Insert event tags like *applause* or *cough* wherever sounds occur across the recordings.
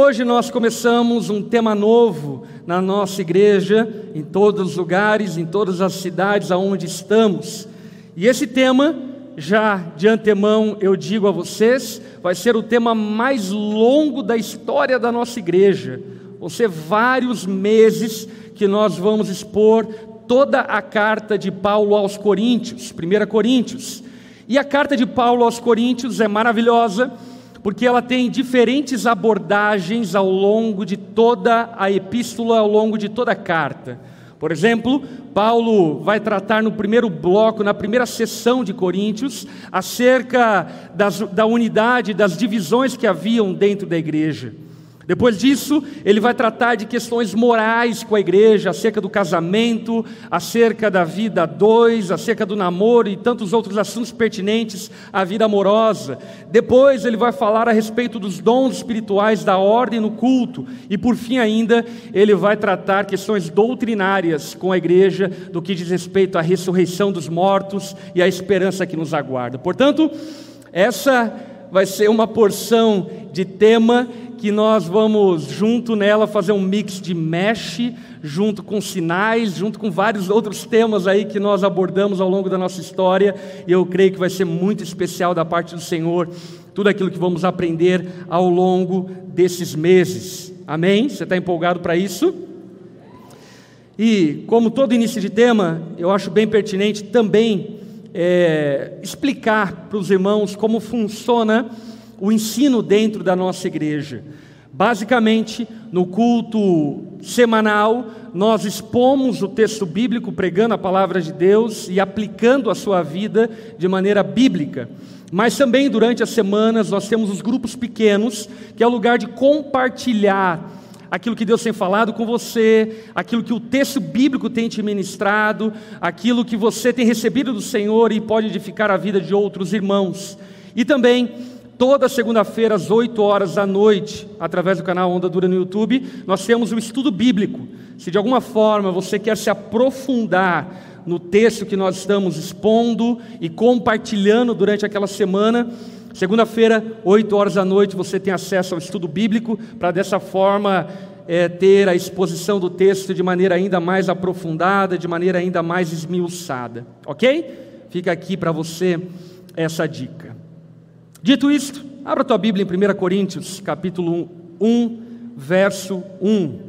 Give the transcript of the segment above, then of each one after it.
Hoje nós começamos um tema novo na nossa igreja, em todos os lugares, em todas as cidades aonde estamos. E esse tema, já de antemão eu digo a vocês, vai ser o tema mais longo da história da nossa igreja. Vão ser vários meses que nós vamos expor toda a carta de Paulo aos Coríntios, 1 Coríntios. E a carta de Paulo aos Coríntios é maravilhosa porque ela tem diferentes abordagens ao longo de toda a epístola, ao longo de toda a carta. Por exemplo, Paulo vai tratar no primeiro bloco, na primeira sessão de Coríntios, acerca das, da unidade, das divisões que haviam dentro da igreja. Depois disso, ele vai tratar de questões morais com a igreja, acerca do casamento, acerca da vida a dois, acerca do namoro e tantos outros assuntos pertinentes à vida amorosa. Depois, ele vai falar a respeito dos dons espirituais da ordem no culto. E por fim, ainda, ele vai tratar questões doutrinárias com a igreja, do que diz respeito à ressurreição dos mortos e à esperança que nos aguarda. Portanto, essa vai ser uma porção de tema que nós vamos junto nela fazer um mix de mesh, junto com sinais, junto com vários outros temas aí que nós abordamos ao longo da nossa história, e eu creio que vai ser muito especial da parte do Senhor, tudo aquilo que vamos aprender ao longo desses meses. Amém? Você está empolgado para isso? E, como todo início de tema, eu acho bem pertinente também é, explicar para os irmãos como funciona o ensino dentro da nossa igreja. Basicamente, no culto semanal, nós expomos o texto bíblico, pregando a palavra de Deus e aplicando a sua vida de maneira bíblica. Mas também durante as semanas nós temos os grupos pequenos, que é o lugar de compartilhar aquilo que Deus tem falado com você, aquilo que o texto bíblico tem te ministrado, aquilo que você tem recebido do Senhor e pode edificar a vida de outros irmãos. E também Toda segunda-feira, às 8 horas da noite, através do canal Onda Dura no YouTube, nós temos um estudo bíblico. Se de alguma forma você quer se aprofundar no texto que nós estamos expondo e compartilhando durante aquela semana, segunda-feira, 8 horas da noite, você tem acesso ao estudo bíblico, para dessa forma é, ter a exposição do texto de maneira ainda mais aprofundada, de maneira ainda mais esmiuçada. Ok? Fica aqui para você essa dica. Dito isto, abra tua Bíblia em 1 Coríntios, capítulo 1, verso 1.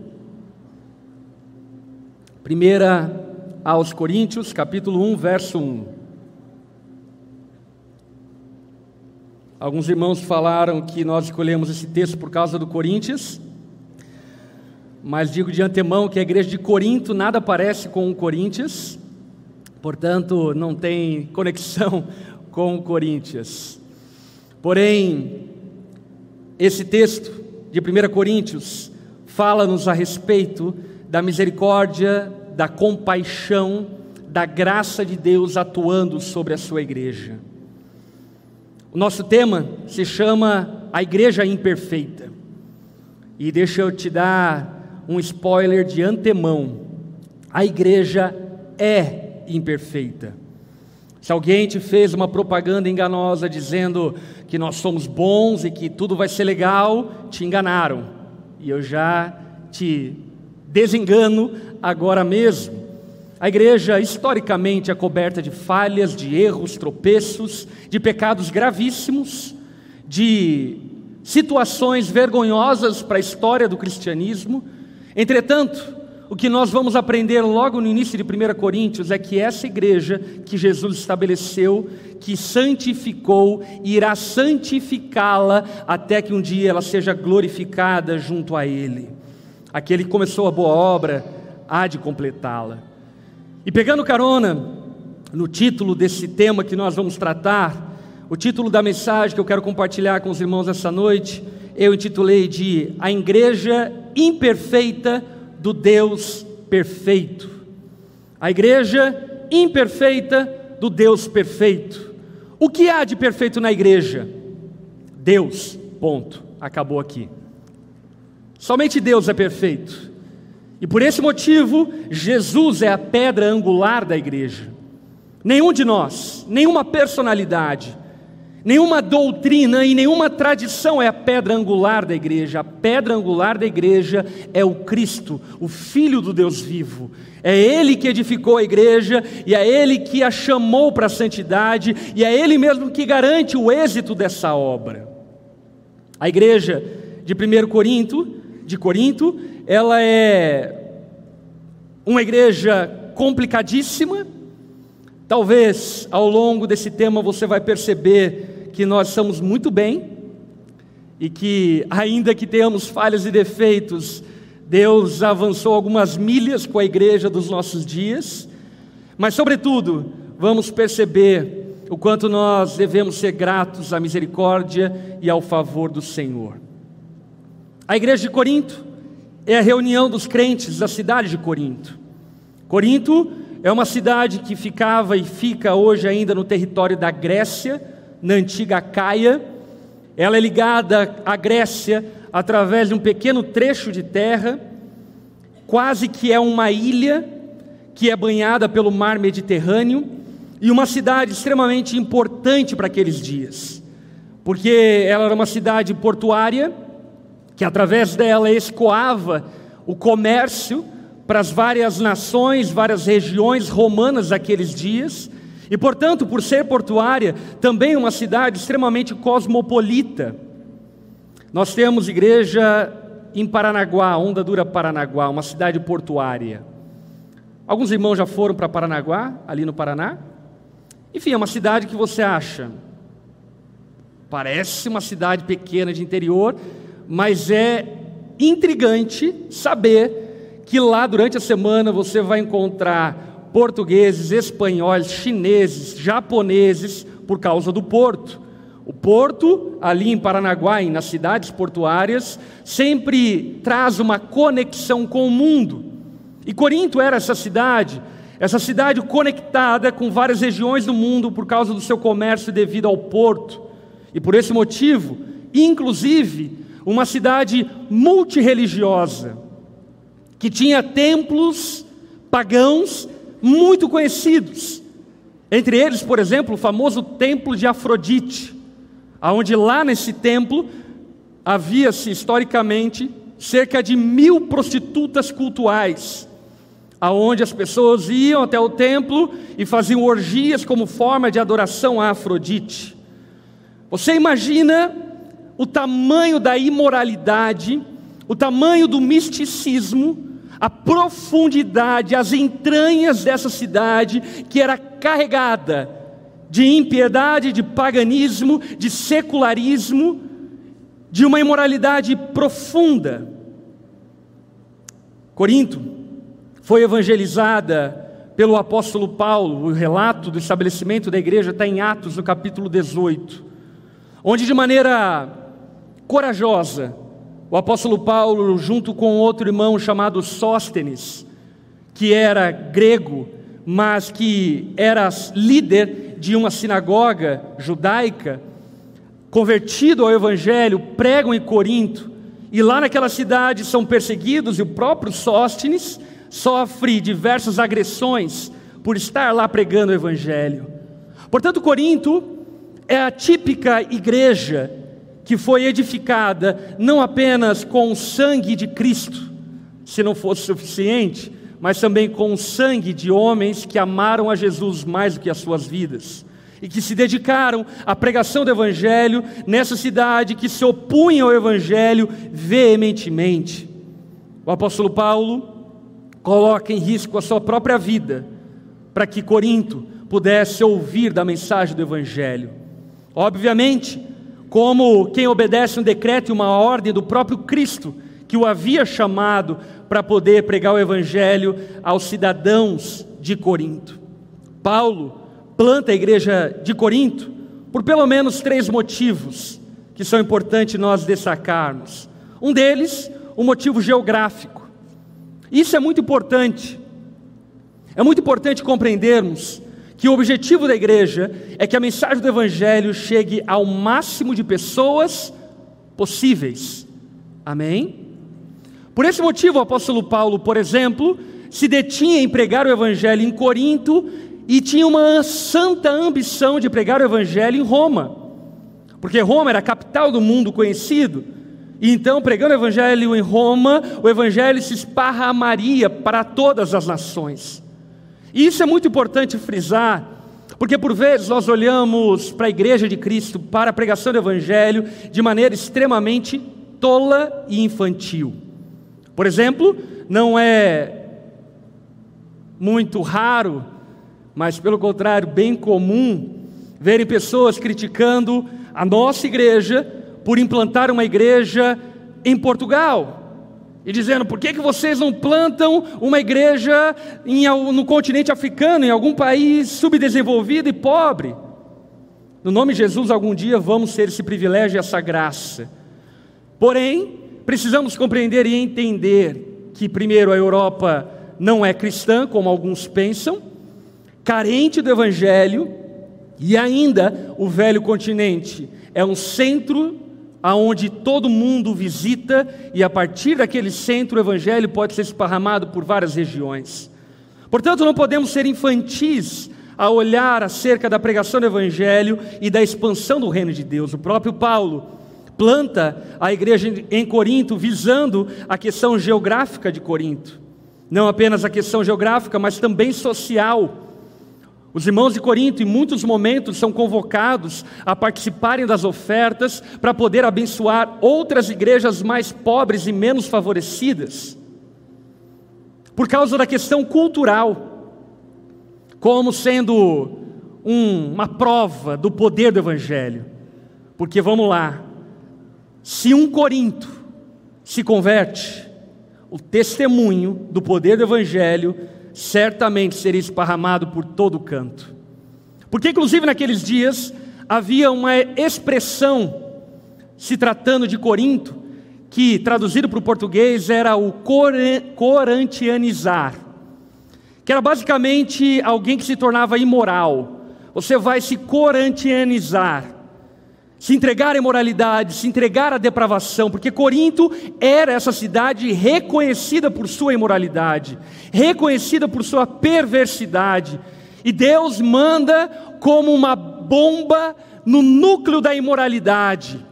1 aos Coríntios, capítulo 1, verso 1. Alguns irmãos falaram que nós escolhemos esse texto por causa do Coríntios, mas digo de antemão que a igreja de Corinto nada parece com o Coríntios, portanto não tem conexão *laughs* com o Coríntios. Porém, esse texto de 1 Coríntios fala-nos a respeito da misericórdia, da compaixão, da graça de Deus atuando sobre a sua igreja. O nosso tema se chama A Igreja Imperfeita. E deixa eu te dar um spoiler de antemão: a igreja é imperfeita. Se alguém te fez uma propaganda enganosa dizendo que nós somos bons e que tudo vai ser legal, te enganaram. E eu já te desengano agora mesmo. A igreja, historicamente, é coberta de falhas, de erros, tropeços, de pecados gravíssimos, de situações vergonhosas para a história do cristianismo. Entretanto, o que nós vamos aprender logo no início de 1 Coríntios é que essa igreja que Jesus estabeleceu, que santificou, irá santificá-la até que um dia ela seja glorificada junto a Ele. Aquele que começou a boa obra há de completá-la. E pegando carona no título desse tema que nós vamos tratar, o título da mensagem que eu quero compartilhar com os irmãos essa noite, eu intitulei de A Igreja Imperfeita do Deus perfeito. A igreja imperfeita do Deus perfeito. O que há de perfeito na igreja? Deus. Ponto. Acabou aqui. Somente Deus é perfeito. E por esse motivo, Jesus é a pedra angular da igreja. Nenhum de nós, nenhuma personalidade, Nenhuma doutrina e nenhuma tradição é a pedra angular da igreja. A pedra angular da igreja é o Cristo, o Filho do Deus vivo. É Ele que edificou a igreja e é Ele que a chamou para a santidade e é Ele mesmo que garante o êxito dessa obra. A igreja de 1 Corinto, de Corinto, ela é uma igreja complicadíssima. Talvez ao longo desse tema você vai perceber que nós estamos muito bem e que, ainda que tenhamos falhas e defeitos, Deus avançou algumas milhas com a igreja dos nossos dias, mas, sobretudo, vamos perceber o quanto nós devemos ser gratos à misericórdia e ao favor do Senhor. A igreja de Corinto é a reunião dos crentes da cidade de Corinto. Corinto é uma cidade que ficava e fica hoje ainda no território da Grécia, na antiga Caia. Ela é ligada à Grécia através de um pequeno trecho de terra, quase que é uma ilha que é banhada pelo mar Mediterrâneo e uma cidade extremamente importante para aqueles dias, porque ela era uma cidade portuária que através dela escoava o comércio para as várias nações, várias regiões romanas daqueles dias, e portanto, por ser portuária, também uma cidade extremamente cosmopolita. Nós temos igreja em Paranaguá, Onda Dura Paranaguá, uma cidade portuária. Alguns irmãos já foram para Paranaguá, ali no Paraná? Enfim, é uma cidade que você acha. Parece uma cidade pequena de interior, mas é intrigante saber que lá durante a semana você vai encontrar portugueses, espanhóis, chineses, japoneses, por causa do porto. O porto, ali em Paranaguá, nas cidades portuárias, sempre traz uma conexão com o mundo. E Corinto era essa cidade, essa cidade conectada com várias regiões do mundo por causa do seu comércio devido ao porto. E por esse motivo, inclusive, uma cidade multirreligiosa que tinha templos pagãos muito conhecidos. Entre eles, por exemplo, o famoso templo de Afrodite, aonde lá nesse templo havia-se historicamente cerca de mil prostitutas cultuais, aonde as pessoas iam até o templo e faziam orgias como forma de adoração a Afrodite. Você imagina o tamanho da imoralidade, o tamanho do misticismo a profundidade, as entranhas dessa cidade que era carregada de impiedade, de paganismo, de secularismo, de uma imoralidade profunda. Corinto foi evangelizada pelo apóstolo Paulo, o relato do estabelecimento da igreja está em Atos, no capítulo 18, onde de maneira corajosa, o apóstolo Paulo, junto com outro irmão chamado Sóstenes, que era grego, mas que era líder de uma sinagoga judaica, convertido ao evangelho, pregam em Corinto, e lá naquela cidade são perseguidos, e o próprio Sóstenes sofre diversas agressões por estar lá pregando o evangelho. Portanto, Corinto é a típica igreja que foi edificada não apenas com o sangue de Cristo, se não fosse suficiente, mas também com o sangue de homens que amaram a Jesus mais do que as suas vidas e que se dedicaram à pregação do Evangelho nessa cidade, que se opunham ao Evangelho veementemente. O apóstolo Paulo coloca em risco a sua própria vida para que Corinto pudesse ouvir da mensagem do Evangelho. Obviamente, como quem obedece um decreto e uma ordem do próprio Cristo, que o havia chamado para poder pregar o Evangelho aos cidadãos de Corinto. Paulo planta a igreja de Corinto por pelo menos três motivos que são importantes nós destacarmos. Um deles, o um motivo geográfico. Isso é muito importante. É muito importante compreendermos que o objetivo da igreja é que a mensagem do Evangelho chegue ao máximo de pessoas possíveis. Amém? Por esse motivo, o apóstolo Paulo, por exemplo, se detinha em pregar o Evangelho em Corinto e tinha uma santa ambição de pregar o Evangelho em Roma. porque Roma era a capital do mundo conhecido. E então, pregando o evangelho em Roma, o evangelho se esparramaria para todas as nações. E isso é muito importante frisar, porque por vezes nós olhamos para a igreja de Cristo, para a pregação do evangelho, de maneira extremamente tola e infantil. Por exemplo, não é muito raro, mas pelo contrário, bem comum, verem pessoas criticando a nossa igreja por implantar uma igreja em Portugal. E dizendo, por que, que vocês não plantam uma igreja em, no continente africano, em algum país subdesenvolvido e pobre? No nome de Jesus, algum dia vamos ter esse privilégio e essa graça. Porém, precisamos compreender e entender que, primeiro, a Europa não é cristã, como alguns pensam, carente do Evangelho, e ainda o velho continente é um centro aonde todo mundo visita, e a partir daquele centro o Evangelho pode ser esparramado por várias regiões. Portanto, não podemos ser infantis a olhar acerca da pregação do Evangelho e da expansão do reino de Deus. O próprio Paulo planta a igreja em Corinto visando a questão geográfica de Corinto. Não apenas a questão geográfica, mas também social. Os irmãos de Corinto, em muitos momentos, são convocados a participarem das ofertas para poder abençoar outras igrejas mais pobres e menos favorecidas, por causa da questão cultural, como sendo um, uma prova do poder do Evangelho. Porque vamos lá, se um Corinto se converte, o testemunho do poder do Evangelho certamente seria esparramado por todo canto. Porque, inclusive, naqueles dias havia uma expressão, se tratando de Corinto, que traduzido para o português era o corantianizar, que era basicamente alguém que se tornava imoral. Você vai se corantianizar se entregar à imoralidade, se entregar à depravação, porque Corinto era essa cidade reconhecida por sua imoralidade, reconhecida por sua perversidade, e Deus manda como uma bomba no núcleo da imoralidade,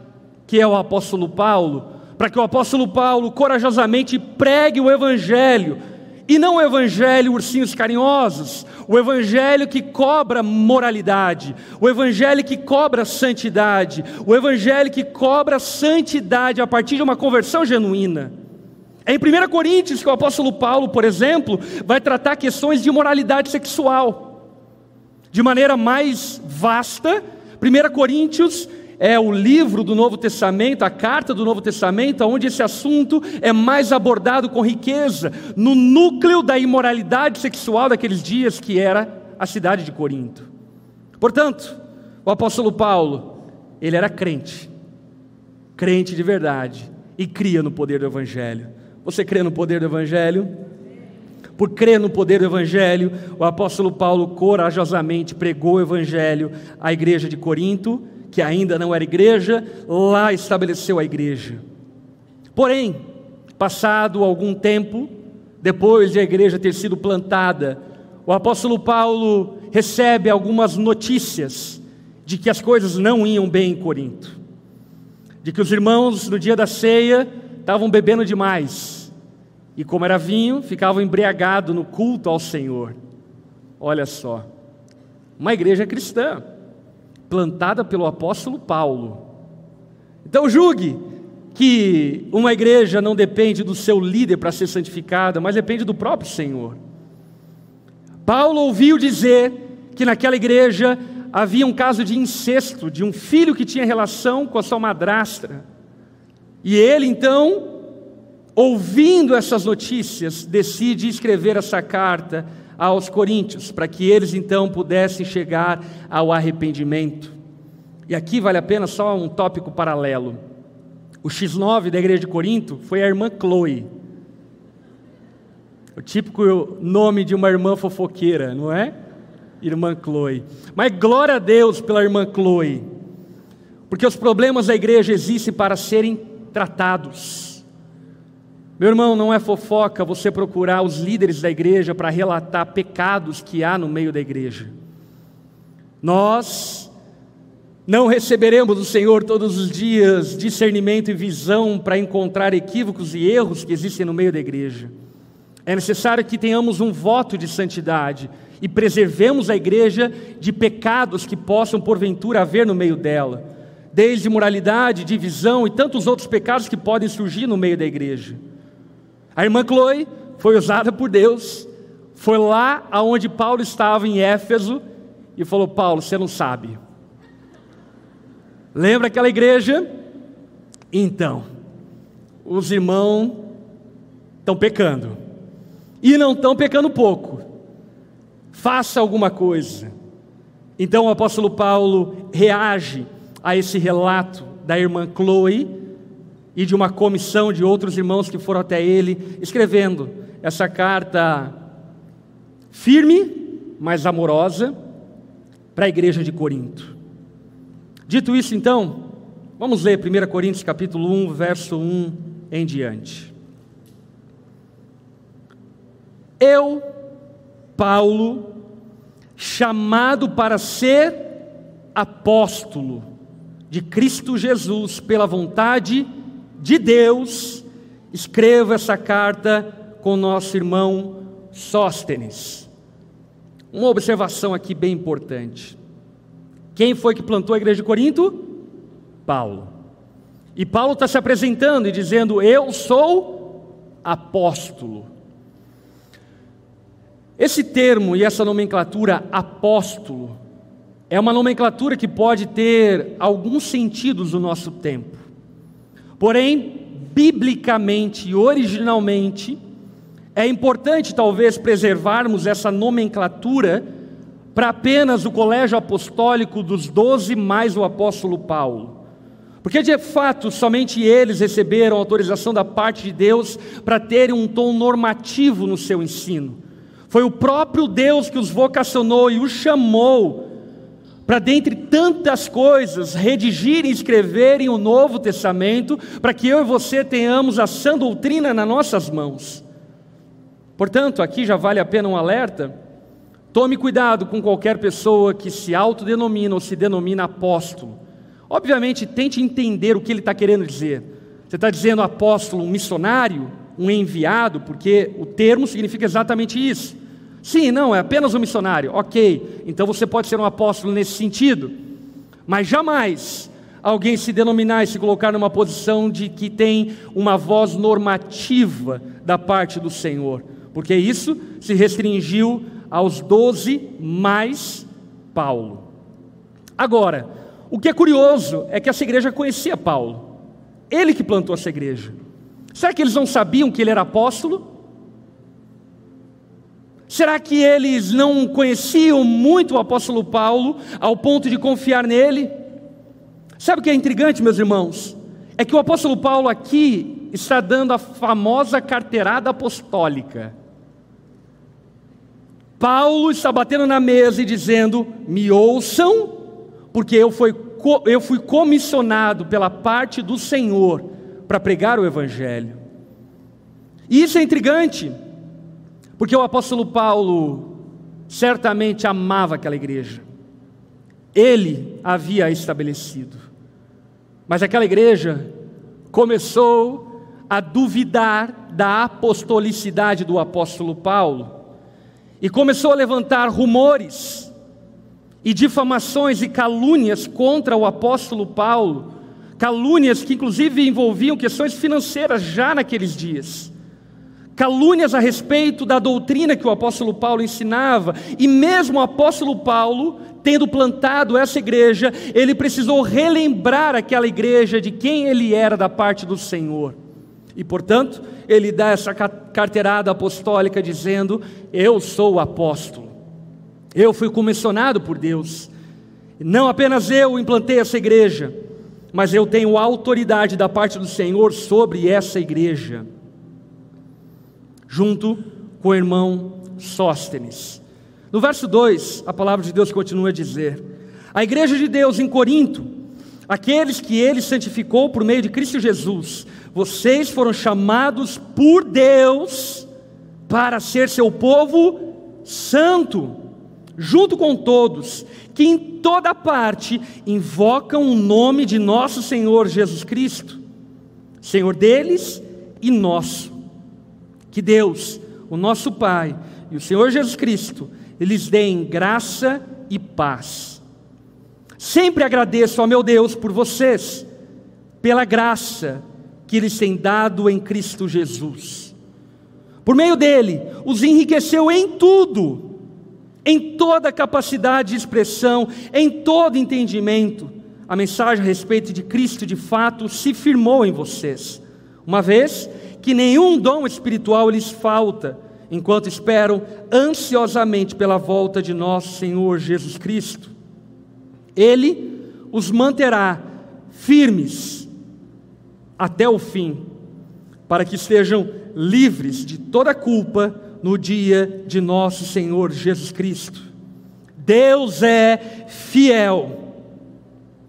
que é o apóstolo Paulo, para que o apóstolo Paulo corajosamente pregue o evangelho, e não o evangelho ursinhos carinhosos, o evangelho que cobra moralidade, o evangelho que cobra santidade, o evangelho que cobra santidade a partir de uma conversão genuína. É em 1 Coríntios que o apóstolo Paulo, por exemplo, vai tratar questões de moralidade sexual de maneira mais vasta. 1 Coríntios é o livro do Novo Testamento, a carta do Novo Testamento, onde esse assunto é mais abordado com riqueza, no núcleo da imoralidade sexual daqueles dias, que era a cidade de Corinto. Portanto, o apóstolo Paulo, ele era crente, crente de verdade, e cria no poder do Evangelho. Você crê no poder do Evangelho? Por crer no poder do Evangelho, o apóstolo Paulo corajosamente pregou o Evangelho à igreja de Corinto que ainda não era igreja, lá estabeleceu a igreja. Porém, passado algum tempo, depois de a igreja ter sido plantada, o apóstolo Paulo recebe algumas notícias de que as coisas não iam bem em Corinto, de que os irmãos no dia da ceia estavam bebendo demais e, como era vinho, ficavam embriagados no culto ao Senhor. Olha só, uma igreja cristã plantada pelo apóstolo Paulo. Então julgue que uma igreja não depende do seu líder para ser santificada, mas depende do próprio Senhor. Paulo ouviu dizer que naquela igreja havia um caso de incesto, de um filho que tinha relação com a sua madrastra. E ele então, ouvindo essas notícias, decide escrever essa carta aos coríntios, para que eles então pudessem chegar ao arrependimento. E aqui vale a pena só um tópico paralelo. O X9 da igreja de Corinto foi a irmã Chloe. O típico nome de uma irmã fofoqueira, não é? Irmã Chloe. Mas glória a Deus pela irmã Chloe. Porque os problemas da igreja existem para serem tratados. Meu irmão, não é fofoca você procurar os líderes da igreja para relatar pecados que há no meio da igreja. Nós Não receberemos do Senhor todos os dias discernimento e visão para encontrar equívocos e erros que existem no meio da igreja. É necessário que tenhamos um voto de santidade e preservemos a igreja de pecados que possam porventura haver no meio dela, desde moralidade, divisão e tantos outros pecados que podem surgir no meio da igreja. A irmã Chloe foi usada por Deus, foi lá aonde Paulo estava em Éfeso e falou: Paulo, você não sabe Lembra aquela igreja? Então, os irmãos estão pecando. E não estão pecando pouco. Faça alguma coisa. Então o apóstolo Paulo reage a esse relato da irmã Chloe e de uma comissão de outros irmãos que foram até ele, escrevendo essa carta firme, mas amorosa, para a igreja de Corinto. Dito isso, então, vamos ler 1 Coríntios capítulo 1, verso 1 em diante. Eu, Paulo, chamado para ser apóstolo de Cristo Jesus pela vontade de Deus, escrevo essa carta com nosso irmão Sóstenes. Uma observação aqui bem importante. Quem foi que plantou a igreja de Corinto? Paulo. E Paulo está se apresentando e dizendo: Eu sou apóstolo. Esse termo e essa nomenclatura apóstolo é uma nomenclatura que pode ter alguns sentidos no nosso tempo. Porém, biblicamente e originalmente, é importante talvez preservarmos essa nomenclatura para apenas o colégio apostólico dos doze mais o apóstolo Paulo. Porque de fato somente eles receberam autorização da parte de Deus para terem um tom normativo no seu ensino. Foi o próprio Deus que os vocacionou e os chamou para, dentre tantas coisas, redigirem e escreverem o Novo Testamento, para que eu e você tenhamos a sã doutrina nas nossas mãos. Portanto, aqui já vale a pena um alerta Tome cuidado com qualquer pessoa que se autodenomina ou se denomina apóstolo. Obviamente, tente entender o que ele está querendo dizer. Você está dizendo apóstolo, um missionário, um enviado, porque o termo significa exatamente isso. Sim, não, é apenas um missionário. Ok, então você pode ser um apóstolo nesse sentido, mas jamais alguém se denominar e se colocar numa posição de que tem uma voz normativa da parte do Senhor, porque isso se restringiu aos doze mais Paulo. Agora, o que é curioso é que essa igreja conhecia Paulo, ele que plantou essa igreja. Será que eles não sabiam que ele era apóstolo? Será que eles não conheciam muito o apóstolo Paulo ao ponto de confiar nele? Sabe o que é intrigante, meus irmãos? É que o apóstolo Paulo aqui está dando a famosa carteirada apostólica. Paulo está batendo na mesa e dizendo: me ouçam, porque eu fui, eu fui comissionado pela parte do Senhor para pregar o Evangelho. E isso é intrigante, porque o apóstolo Paulo certamente amava aquela igreja, ele havia estabelecido, mas aquela igreja começou a duvidar da apostolicidade do apóstolo Paulo e começou a levantar rumores e difamações e calúnias contra o apóstolo Paulo, calúnias que inclusive envolviam questões financeiras já naqueles dias. Calúnias a respeito da doutrina que o apóstolo Paulo ensinava, e mesmo o apóstolo Paulo, tendo plantado essa igreja, ele precisou relembrar aquela igreja de quem ele era da parte do Senhor. E portanto, ele dá essa carteirada apostólica dizendo: Eu sou o apóstolo, eu fui comissionado por Deus. Não apenas eu implantei essa igreja, mas eu tenho autoridade da parte do Senhor sobre essa igreja, junto com o irmão Sóstenes. No verso 2, a palavra de Deus continua a dizer: A igreja de Deus em Corinto, aqueles que ele santificou por meio de Cristo Jesus, vocês foram chamados por Deus para ser seu povo santo, junto com todos que em toda parte invocam o nome de nosso Senhor Jesus Cristo, Senhor deles e nosso. Que Deus, o nosso Pai e o Senhor Jesus Cristo, eles deem graça e paz. Sempre agradeço ao meu Deus por vocês, pela graça que eles têm dado em Cristo Jesus. Por meio dele, os enriqueceu em tudo em toda capacidade de expressão, em todo entendimento, a mensagem a respeito de Cristo de fato se firmou em vocês, uma vez que nenhum dom espiritual lhes falta, enquanto esperam ansiosamente pela volta de nosso Senhor Jesus Cristo. Ele os manterá firmes até o fim, para que estejam livres de toda culpa no dia de nosso Senhor Jesus Cristo. Deus é fiel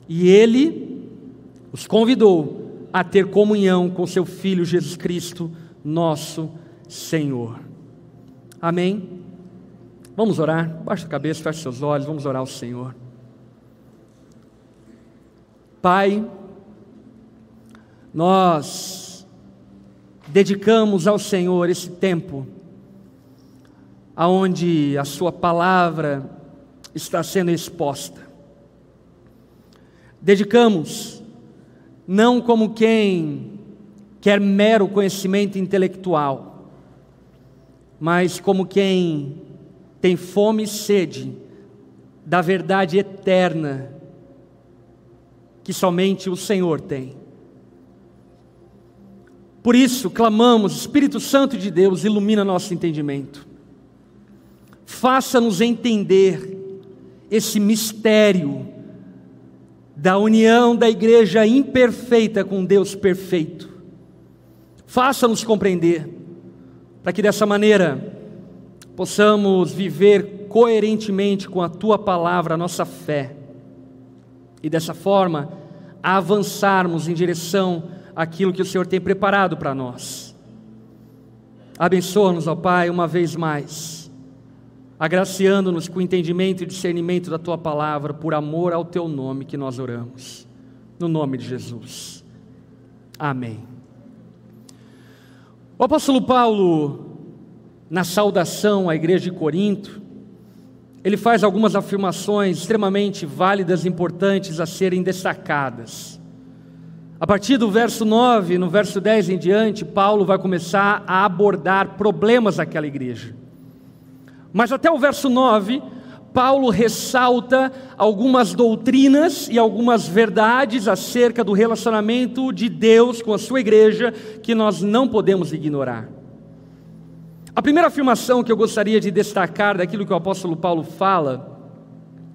e Ele os convidou a ter comunhão com Seu Filho Jesus Cristo, nosso Senhor. Amém? Vamos orar? Baixa a cabeça, feche seus olhos, vamos orar ao Senhor. Pai, nós dedicamos ao Senhor esse tempo aonde a sua palavra está sendo exposta. Dedicamos não como quem quer mero conhecimento intelectual, mas como quem tem fome e sede da verdade eterna que somente o Senhor tem. Por isso, clamamos, Espírito Santo de Deus, ilumina nosso entendimento faça-nos entender esse mistério da união da igreja imperfeita com Deus perfeito. Faça-nos compreender, para que dessa maneira possamos viver coerentemente com a tua palavra, a nossa fé, e dessa forma avançarmos em direção àquilo que o Senhor tem preparado para nós. Abençoa-nos, ó Pai, uma vez mais agraciando-nos com o entendimento e discernimento da tua palavra, por amor ao teu nome que nós oramos. No nome de Jesus. Amém. O apóstolo Paulo, na saudação à igreja de Corinto, ele faz algumas afirmações extremamente válidas e importantes a serem destacadas. A partir do verso 9, no verso 10 em diante, Paulo vai começar a abordar problemas daquela igreja. Mas até o verso 9, Paulo ressalta algumas doutrinas e algumas verdades acerca do relacionamento de Deus com a sua igreja que nós não podemos ignorar. A primeira afirmação que eu gostaria de destacar daquilo que o apóstolo Paulo fala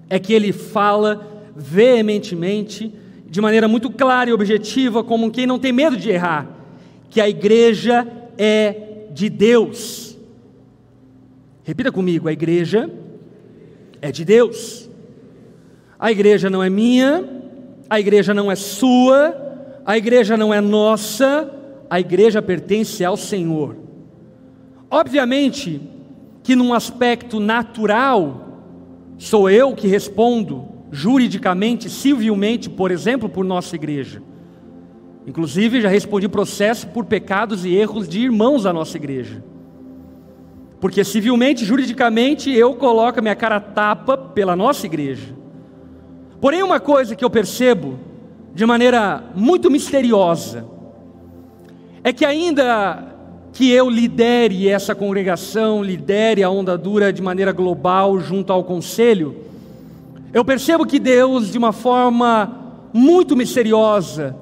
é que ele fala veementemente, de maneira muito clara e objetiva, como quem não tem medo de errar, que a igreja é de Deus. Repita comigo: a igreja é de Deus. A igreja não é minha, a igreja não é sua, a igreja não é nossa, a igreja pertence ao Senhor. Obviamente que, num aspecto natural, sou eu que respondo juridicamente, civilmente, por exemplo, por nossa igreja. Inclusive, já respondi processo por pecados e erros de irmãos da nossa igreja. Porque civilmente, juridicamente, eu coloco a minha cara tapa pela nossa igreja. Porém, uma coisa que eu percebo de maneira muito misteriosa é que ainda que eu lidere essa congregação, lidere a onda dura de maneira global junto ao conselho, eu percebo que Deus, de uma forma muito misteriosa,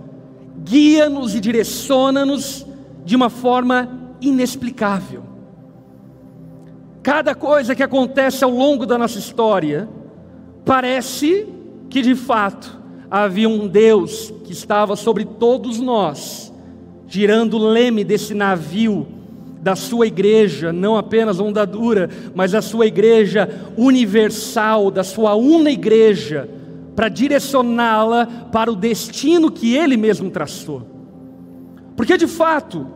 guia-nos e direciona-nos de uma forma inexplicável. Cada coisa que acontece ao longo da nossa história, parece que de fato havia um Deus que estava sobre todos nós, girando o leme desse navio da sua igreja, não apenas onda dura, mas a sua igreja universal, da sua una igreja, para direcioná-la para o destino que ele mesmo traçou. Porque de fato,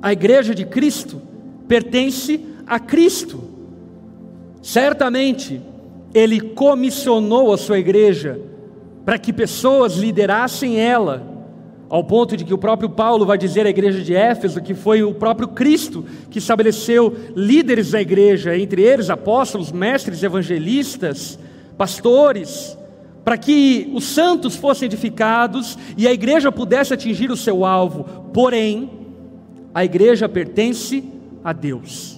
a igreja de Cristo pertence a Cristo. Certamente, ele comissionou a sua igreja para que pessoas liderassem ela, ao ponto de que o próprio Paulo vai dizer à igreja de Éfeso que foi o próprio Cristo que estabeleceu líderes da igreja, entre eles apóstolos, mestres, evangelistas, pastores, para que os santos fossem edificados e a igreja pudesse atingir o seu alvo. Porém, a igreja pertence a Deus.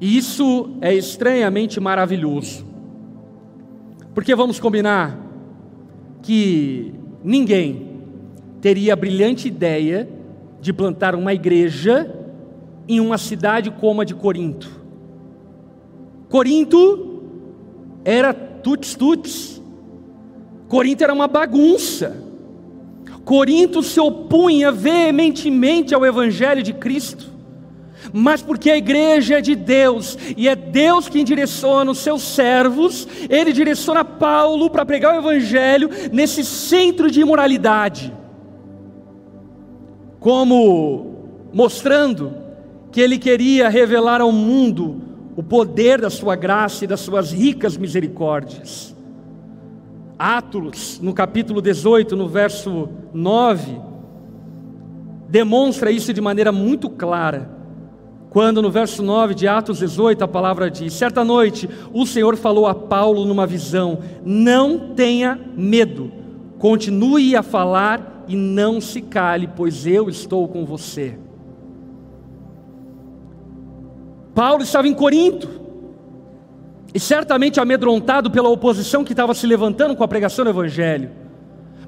E isso é estranhamente maravilhoso. Porque vamos combinar que ninguém teria a brilhante ideia de plantar uma igreja em uma cidade como a de Corinto. Corinto era tuts tuts. Corinto era uma bagunça. Corinto se opunha veementemente ao evangelho de Cristo mas porque a igreja é de Deus e é Deus quem direciona os seus servos, ele direciona Paulo para pregar o evangelho nesse centro de imoralidade, como mostrando que ele queria revelar ao mundo o poder da sua graça e das suas ricas misericórdias. Atos, no capítulo 18, no verso 9, demonstra isso de maneira muito clara quando no verso 9 de Atos 18 a palavra diz: Certa noite o Senhor falou a Paulo numa visão: Não tenha medo, continue a falar e não se cale, pois eu estou com você. Paulo estava em Corinto, e certamente amedrontado pela oposição que estava se levantando com a pregação do Evangelho.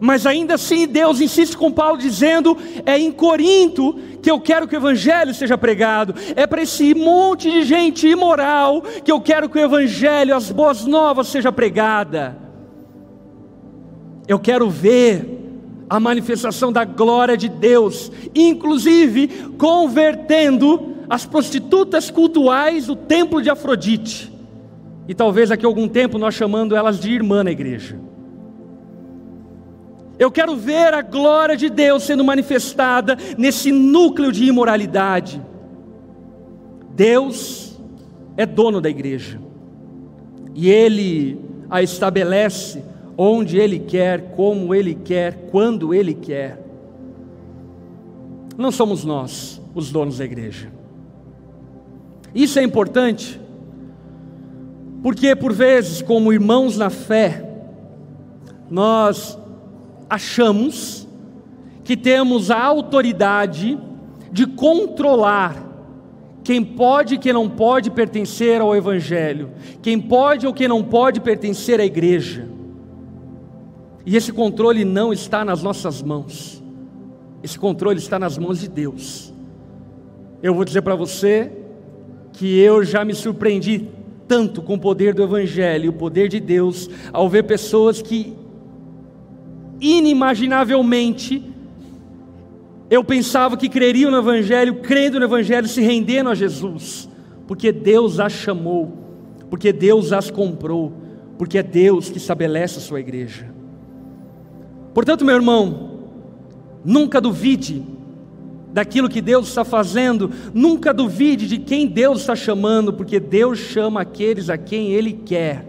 Mas ainda assim, Deus insiste com Paulo, dizendo: é em Corinto que eu quero que o Evangelho seja pregado, é para esse monte de gente imoral que eu quero que o Evangelho, as boas novas, seja pregada. Eu quero ver a manifestação da glória de Deus, inclusive convertendo as prostitutas cultuais do templo de Afrodite, e talvez daqui a algum tempo nós chamando elas de irmã na igreja. Eu quero ver a glória de Deus sendo manifestada nesse núcleo de imoralidade. Deus é dono da igreja, e Ele a estabelece onde Ele quer, como Ele quer, quando Ele quer. Não somos nós os donos da igreja. Isso é importante, porque por vezes, como irmãos na fé, nós achamos que temos a autoridade de controlar quem pode e quem não pode pertencer ao Evangelho, quem pode ou quem não pode pertencer à igreja. E esse controle não está nas nossas mãos, esse controle está nas mãos de Deus. Eu vou dizer para você que eu já me surpreendi tanto com o poder do Evangelho, o poder de Deus, ao ver pessoas que inimaginavelmente, eu pensava que creriam no Evangelho, crendo no Evangelho, se rendendo a Jesus, porque Deus as chamou, porque Deus as comprou, porque é Deus que estabelece a sua igreja. Portanto, meu irmão, nunca duvide daquilo que Deus está fazendo, nunca duvide de quem Deus está chamando, porque Deus chama aqueles a quem Ele quer,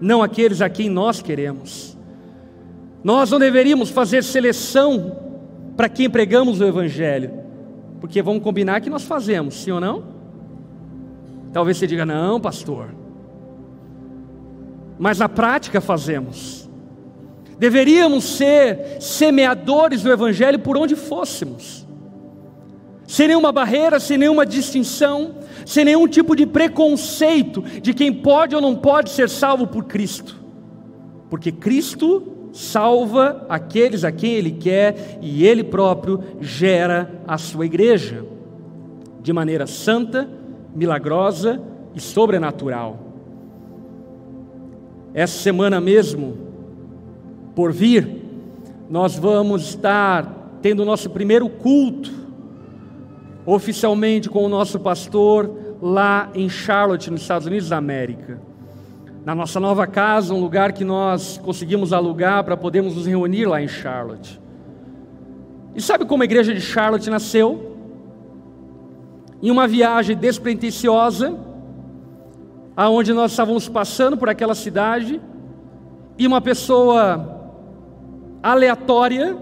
não aqueles a quem nós queremos. Nós não deveríamos fazer seleção para quem pregamos o Evangelho, porque vamos combinar que nós fazemos, sim ou não? Talvez você diga, não, pastor, mas na prática fazemos. Deveríamos ser semeadores do Evangelho por onde fôssemos, sem nenhuma barreira, sem nenhuma distinção, sem nenhum tipo de preconceito de quem pode ou não pode ser salvo por Cristo, porque Cristo salva aqueles a quem Ele quer e Ele próprio gera a sua igreja de maneira santa, milagrosa e sobrenatural. Essa semana mesmo, por vir, nós vamos estar tendo o nosso primeiro culto, oficialmente com o nosso pastor, lá em Charlotte, nos Estados Unidos da América na nossa nova casa, um lugar que nós conseguimos alugar para podermos nos reunir lá em Charlotte. E sabe como a igreja de Charlotte nasceu? Em uma viagem despretensiosa, aonde nós estávamos passando por aquela cidade e uma pessoa aleatória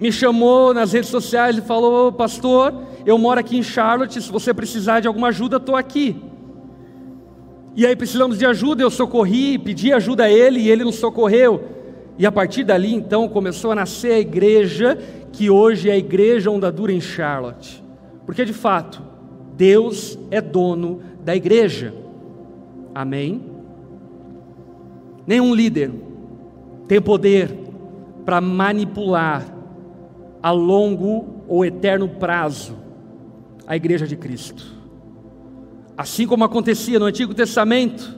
me chamou nas redes sociais e falou: Pastor, eu moro aqui em Charlotte, se você precisar de alguma ajuda, estou aqui. E aí precisamos de ajuda, eu socorri, pedi ajuda a ele e ele nos socorreu. E a partir dali então começou a nascer a igreja, que hoje é a igreja Ondadura em Charlotte. Porque de fato, Deus é dono da igreja. Amém? Nenhum líder tem poder para manipular a longo ou eterno prazo a igreja de Cristo. Assim como acontecia no Antigo Testamento,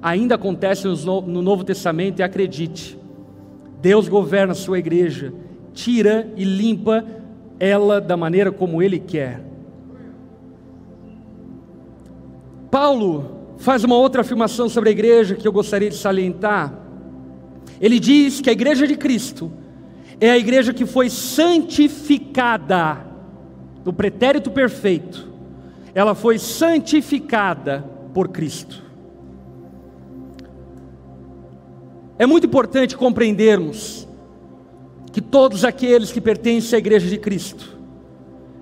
ainda acontece no Novo Testamento, e acredite, Deus governa a sua igreja, tira e limpa ela da maneira como Ele quer. Paulo faz uma outra afirmação sobre a igreja que eu gostaria de salientar. Ele diz que a igreja de Cristo é a igreja que foi santificada, no pretérito perfeito, ela foi santificada por Cristo. É muito importante compreendermos que todos aqueles que pertencem à igreja de Cristo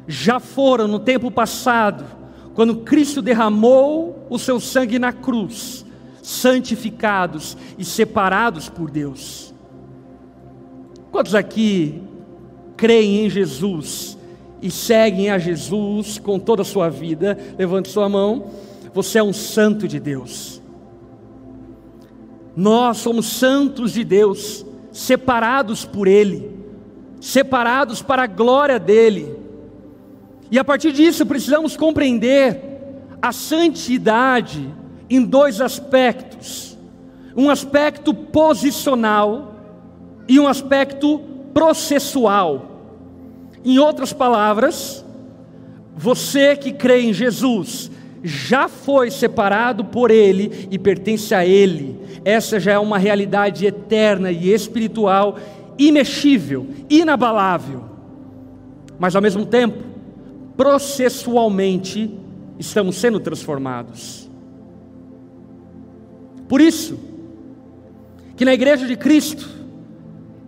já foram no tempo passado, quando Cristo derramou o seu sangue na cruz, santificados e separados por Deus. Quantos aqui creem em Jesus e seguem a Jesus com toda a sua vida? Levante sua mão. Você é um santo de Deus. Nós somos santos de Deus, separados por Ele, separados para a glória dEle. E a partir disso precisamos compreender a santidade em dois aspectos: um aspecto posicional e um aspecto processual. Em outras palavras, você que crê em Jesus já foi separado por Ele e pertence a Ele. Essa já é uma realidade eterna e espiritual, imexível, inabalável. Mas ao mesmo tempo, processualmente, estamos sendo transformados. Por isso, que na igreja de Cristo,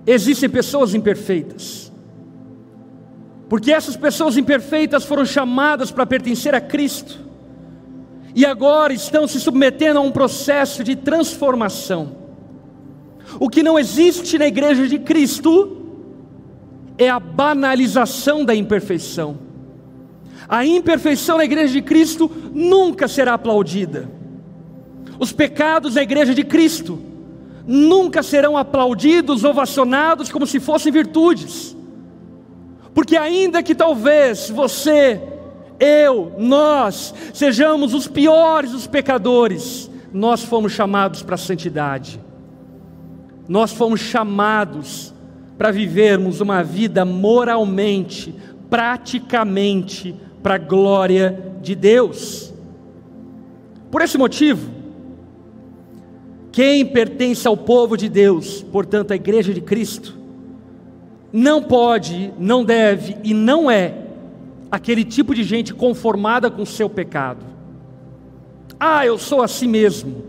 existem pessoas imperfeitas. Porque essas pessoas imperfeitas foram chamadas para pertencer a Cristo. E agora estão se submetendo a um processo de transformação. O que não existe na igreja de Cristo é a banalização da imperfeição. A imperfeição na igreja de Cristo nunca será aplaudida. Os pecados na igreja de Cristo nunca serão aplaudidos, ovacionados como se fossem virtudes. Porque ainda que talvez você, eu, nós sejamos os piores dos pecadores, nós fomos chamados para a santidade. Nós fomos chamados para vivermos uma vida moralmente, praticamente para a glória de Deus. Por esse motivo, quem pertence ao povo de Deus, portanto, a igreja de Cristo, não pode, não deve e não é aquele tipo de gente conformada com o seu pecado. Ah, eu sou assim mesmo.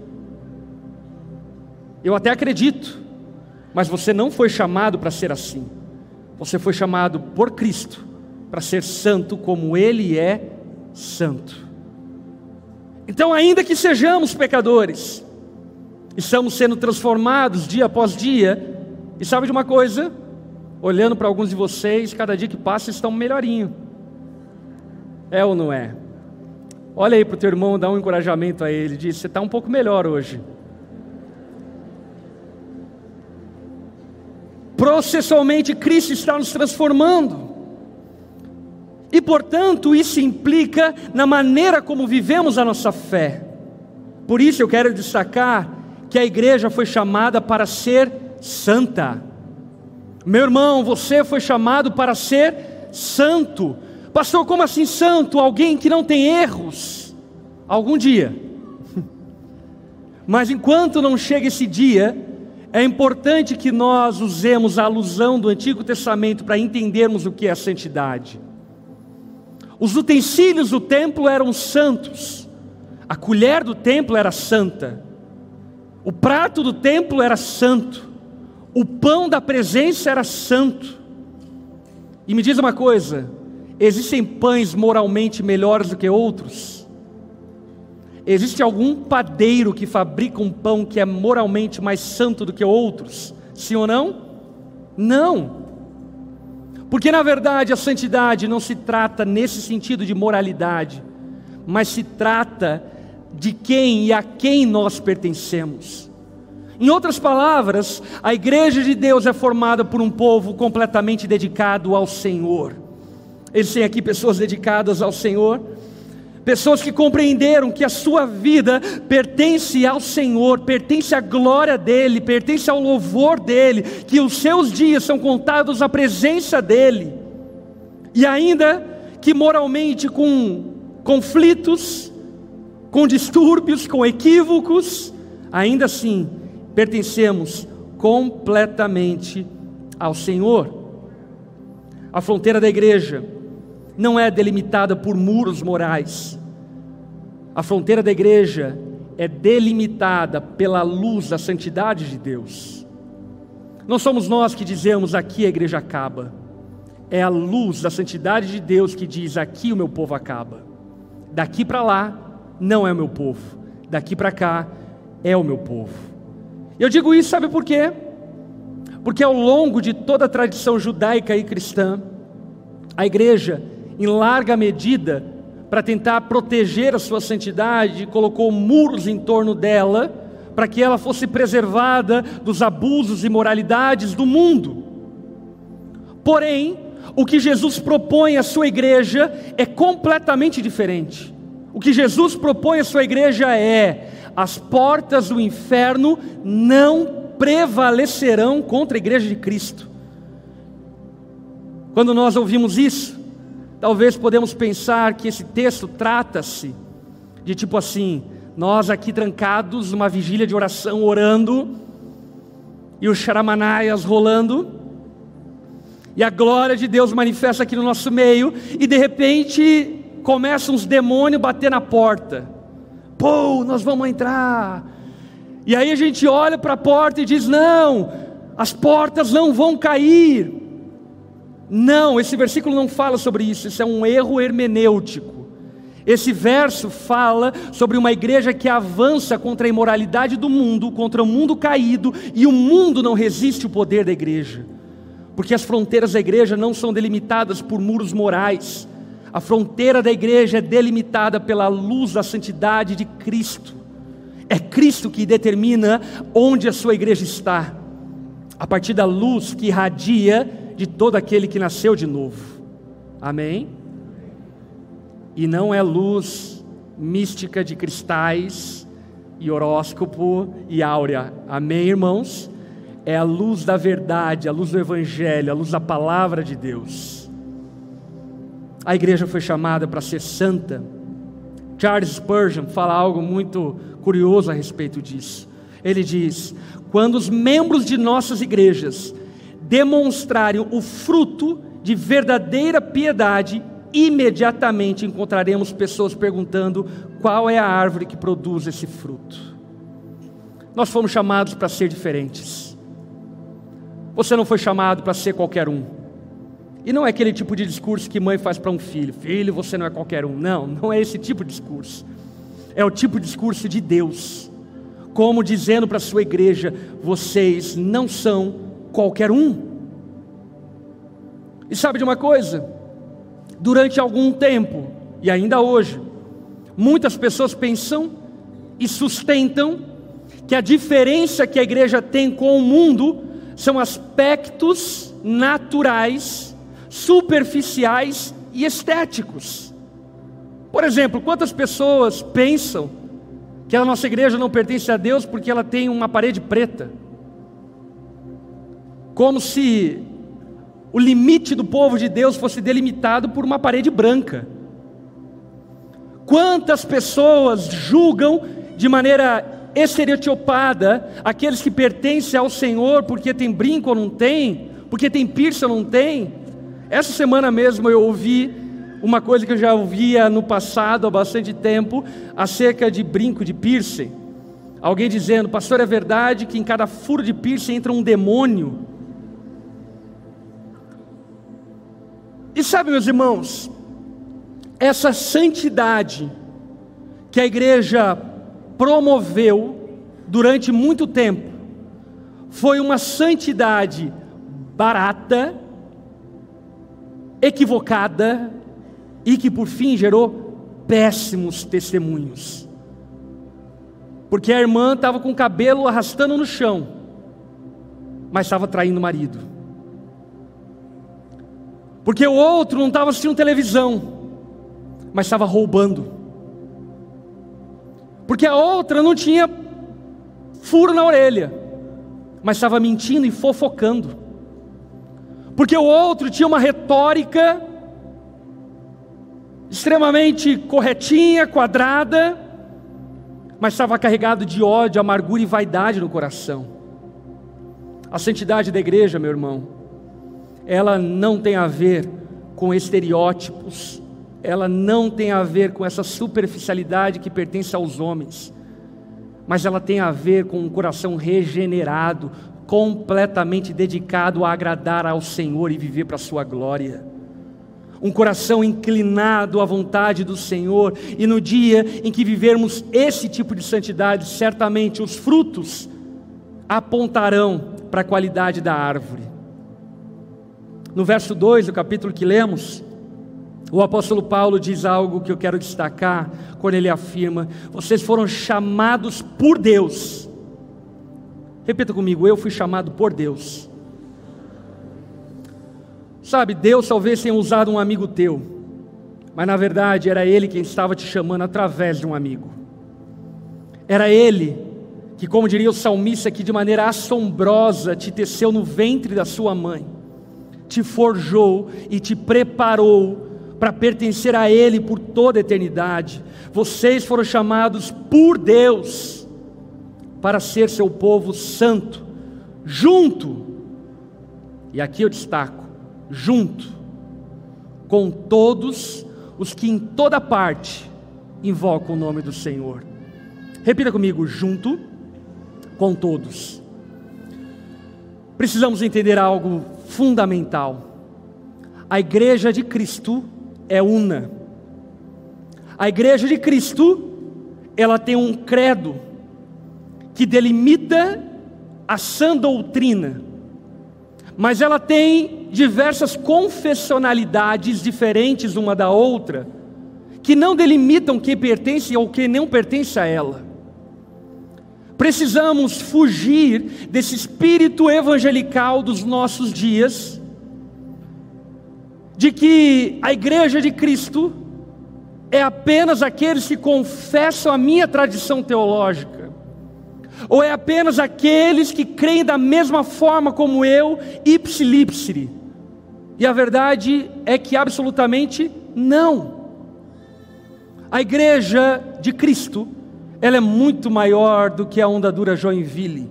Eu até acredito, mas você não foi chamado para ser assim. Você foi chamado por Cristo para ser santo como Ele é santo. Então, ainda que sejamos pecadores, estamos sendo transformados dia após dia. E sabe de uma coisa? Olhando para alguns de vocês, cada dia que passa estão melhorinho. É ou não é? Olha aí para o teu irmão, dá um encorajamento a ele, diz: Você está um pouco melhor hoje. Processualmente, Cristo está nos transformando. E portanto, isso implica na maneira como vivemos a nossa fé. Por isso eu quero destacar que a igreja foi chamada para ser santa. Meu irmão, você foi chamado para ser santo. Pastor, como assim santo? Alguém que não tem erros. Algum dia. *laughs* Mas enquanto não chega esse dia, é importante que nós usemos a alusão do Antigo Testamento para entendermos o que é a santidade. Os utensílios do templo eram santos, A colher do templo era santa, o prato do templo era santo, o pão da presença era santo. E me diz uma coisa: existem pães moralmente melhores do que outros? Existe algum padeiro que fabrica um pão que é moralmente mais santo do que outros? Sim ou não? Não. Porque na verdade a santidade não se trata nesse sentido de moralidade, mas se trata de quem e a quem nós pertencemos. Em outras palavras, a igreja de Deus é formada por um povo completamente dedicado ao Senhor. Eles têm aqui pessoas dedicadas ao Senhor, pessoas que compreenderam que a sua vida pertence ao Senhor, pertence à glória dEle, pertence ao louvor dEle, que os seus dias são contados à presença dEle, e ainda que moralmente com conflitos, com distúrbios, com equívocos, ainda assim pertencemos completamente ao Senhor. A fronteira da igreja não é delimitada por muros morais. A fronteira da igreja é delimitada pela luz da santidade de Deus. Não somos nós que dizemos aqui a igreja acaba. É a luz da santidade de Deus que diz aqui o meu povo acaba. Daqui para lá não é o meu povo, daqui para cá é o meu povo. Eu digo isso, sabe por quê? Porque ao longo de toda a tradição judaica e cristã, a igreja, em larga medida, para tentar proteger a sua santidade, colocou muros em torno dela, para que ela fosse preservada dos abusos e moralidades do mundo. Porém, o que Jesus propõe à sua igreja é completamente diferente. O que Jesus propõe à sua igreja é: as portas do inferno não prevalecerão contra a igreja de Cristo. Quando nós ouvimos isso, talvez podemos pensar que esse texto trata-se de tipo assim, nós aqui trancados numa vigília de oração orando e os charamanaias rolando, e a glória de Deus manifesta aqui no nosso meio, e de repente começam os demônios bater na porta. Pô, nós vamos entrar. E aí a gente olha para a porta e diz: não, as portas não vão cair. Não, esse versículo não fala sobre isso, isso é um erro hermenêutico. Esse verso fala sobre uma igreja que avança contra a imoralidade do mundo, contra o mundo caído, e o mundo não resiste ao poder da igreja, porque as fronteiras da igreja não são delimitadas por muros morais, a fronteira da igreja é delimitada pela luz da santidade de Cristo. É Cristo que determina onde a sua igreja está, a partir da luz que irradia de todo aquele que nasceu de novo. Amém? E não é luz mística de cristais e horóscopo e áurea. Amém, irmãos? É a luz da verdade, a luz do Evangelho, a luz da palavra de Deus. A igreja foi chamada para ser santa. Charles Spurgeon fala algo muito curioso a respeito disso. Ele diz: quando os membros de nossas igrejas demonstrarem o fruto de verdadeira piedade, imediatamente encontraremos pessoas perguntando qual é a árvore que produz esse fruto. Nós fomos chamados para ser diferentes. Você não foi chamado para ser qualquer um. E não é aquele tipo de discurso que mãe faz para um filho: Filho, você não é qualquer um. Não, não é esse tipo de discurso. É o tipo de discurso de Deus, como dizendo para a sua igreja: Vocês não são qualquer um. E sabe de uma coisa? Durante algum tempo, e ainda hoje, muitas pessoas pensam e sustentam que a diferença que a igreja tem com o mundo são aspectos naturais superficiais e estéticos. Por exemplo, quantas pessoas pensam que a nossa igreja não pertence a Deus porque ela tem uma parede preta? Como se o limite do povo de Deus fosse delimitado por uma parede branca. Quantas pessoas julgam de maneira estereotipada aqueles que pertencem ao Senhor porque tem brinco ou não tem, porque tem piercing ou não tem, essa semana mesmo eu ouvi uma coisa que eu já ouvia no passado há bastante tempo acerca de brinco de piercing. Alguém dizendo, pastor, é verdade que em cada furo de piercing entra um demônio. E sabe, meus irmãos, essa santidade que a igreja promoveu durante muito tempo foi uma santidade barata, equivocada e que por fim gerou péssimos testemunhos. Porque a irmã estava com o cabelo arrastando no chão, mas estava traindo o marido. Porque o outro não estava assistindo televisão, mas estava roubando. Porque a outra não tinha furo na orelha, mas estava mentindo e fofocando. Porque o outro tinha uma retórica extremamente corretinha, quadrada, mas estava carregado de ódio, amargura e vaidade no coração. A santidade da igreja, meu irmão, ela não tem a ver com estereótipos, ela não tem a ver com essa superficialidade que pertence aos homens, mas ela tem a ver com um coração regenerado, completamente dedicado a agradar ao Senhor e viver para a sua glória um coração inclinado à vontade do Senhor, e no dia em que vivermos esse tipo de santidade, certamente os frutos apontarão para a qualidade da árvore. No verso 2 do capítulo que lemos, o apóstolo Paulo diz algo que eu quero destacar, quando ele afirma: Vocês foram chamados por Deus. Repita comigo, eu fui chamado por Deus Sabe, Deus talvez tenha usado um amigo teu, mas na verdade era Ele quem estava te chamando através de um amigo. Era Ele que, como diria o salmista, que de maneira assombrosa te teceu no ventre da sua mãe, te forjou e te preparou para pertencer a Ele por toda a eternidade. Vocês foram chamados por Deus para ser seu povo santo, junto, e aqui eu destaco, junto com todos os que em toda parte invocam o nome do Senhor. Repita comigo: junto com todos. Precisamos entender algo fundamental. A igreja de Cristo é una. A igreja de Cristo, ela tem um credo que delimita a sã doutrina mas ela tem diversas confessionalidades diferentes uma da outra, que não delimitam quem pertence ou quem não pertence a ela. Precisamos fugir desse espírito evangelical dos nossos dias, de que a igreja de Cristo é apenas aqueles que confessam a minha tradição teológica ou é apenas aqueles que creem da mesma forma como eu, ipsilipsiri? E a verdade é que absolutamente não. A igreja de Cristo, ela é muito maior do que a onda dura Joinville.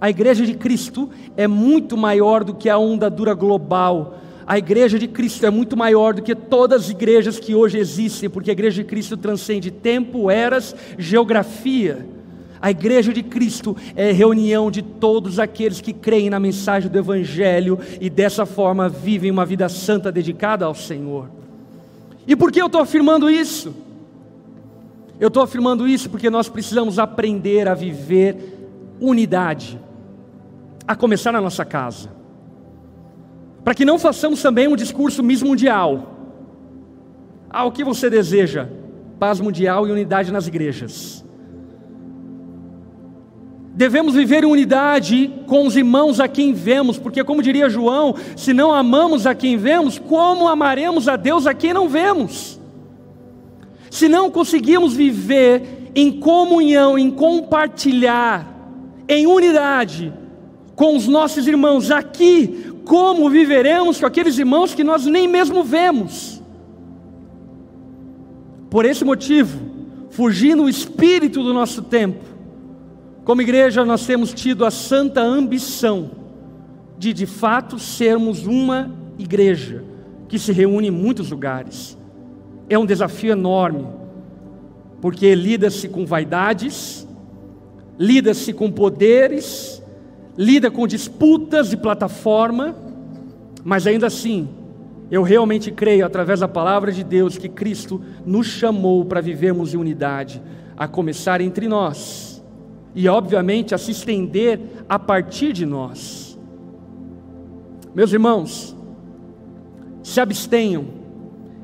A igreja de Cristo é muito maior do que a onda dura global. A igreja de Cristo é muito maior do que todas as igrejas que hoje existem, porque a igreja de Cristo transcende tempo, eras, geografia. A igreja de Cristo é reunião de todos aqueles que creem na mensagem do Evangelho e dessa forma vivem uma vida santa dedicada ao Senhor. E por que eu estou afirmando isso? Eu estou afirmando isso porque nós precisamos aprender a viver unidade, a começar na nossa casa, para que não façamos também um discurso miss mundial. Ah, o que você deseja? Paz mundial e unidade nas igrejas. Devemos viver em unidade com os irmãos a quem vemos, porque, como diria João, se não amamos a quem vemos, como amaremos a Deus a quem não vemos? Se não conseguimos viver em comunhão, em compartilhar, em unidade com os nossos irmãos aqui, como viveremos com aqueles irmãos que nós nem mesmo vemos? Por esse motivo, fugindo o espírito do nosso tempo, como igreja, nós temos tido a santa ambição de, de fato, sermos uma igreja que se reúne em muitos lugares, é um desafio enorme, porque lida-se com vaidades, lida-se com poderes, lida com disputas de plataforma, mas ainda assim, eu realmente creio, através da palavra de Deus, que Cristo nos chamou para vivermos em unidade, a começar entre nós e, obviamente, a se estender a partir de nós. Meus irmãos, se abstenham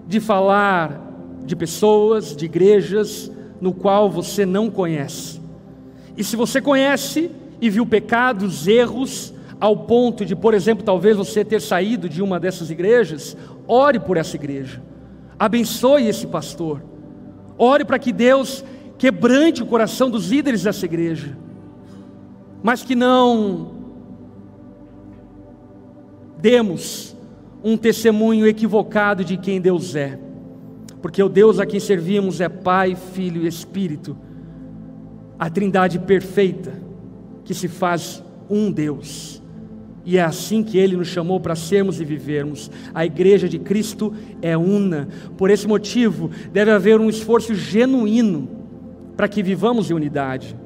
de falar de pessoas, de igrejas, no qual você não conhece. E se você conhece e viu pecados, erros, ao ponto de, por exemplo, talvez você ter saído de uma dessas igrejas, ore por essa igreja, abençoe esse pastor, ore para que Deus quebrante o coração dos líderes dessa igreja, mas que não demos um testemunho equivocado de quem Deus é, porque o Deus a quem servimos é Pai, Filho e Espírito, a trindade perfeita que se faz um Deus. E é assim que Ele nos chamou para sermos e vivermos. A igreja de Cristo é una. Por esse motivo, deve haver um esforço genuíno para que vivamos em unidade.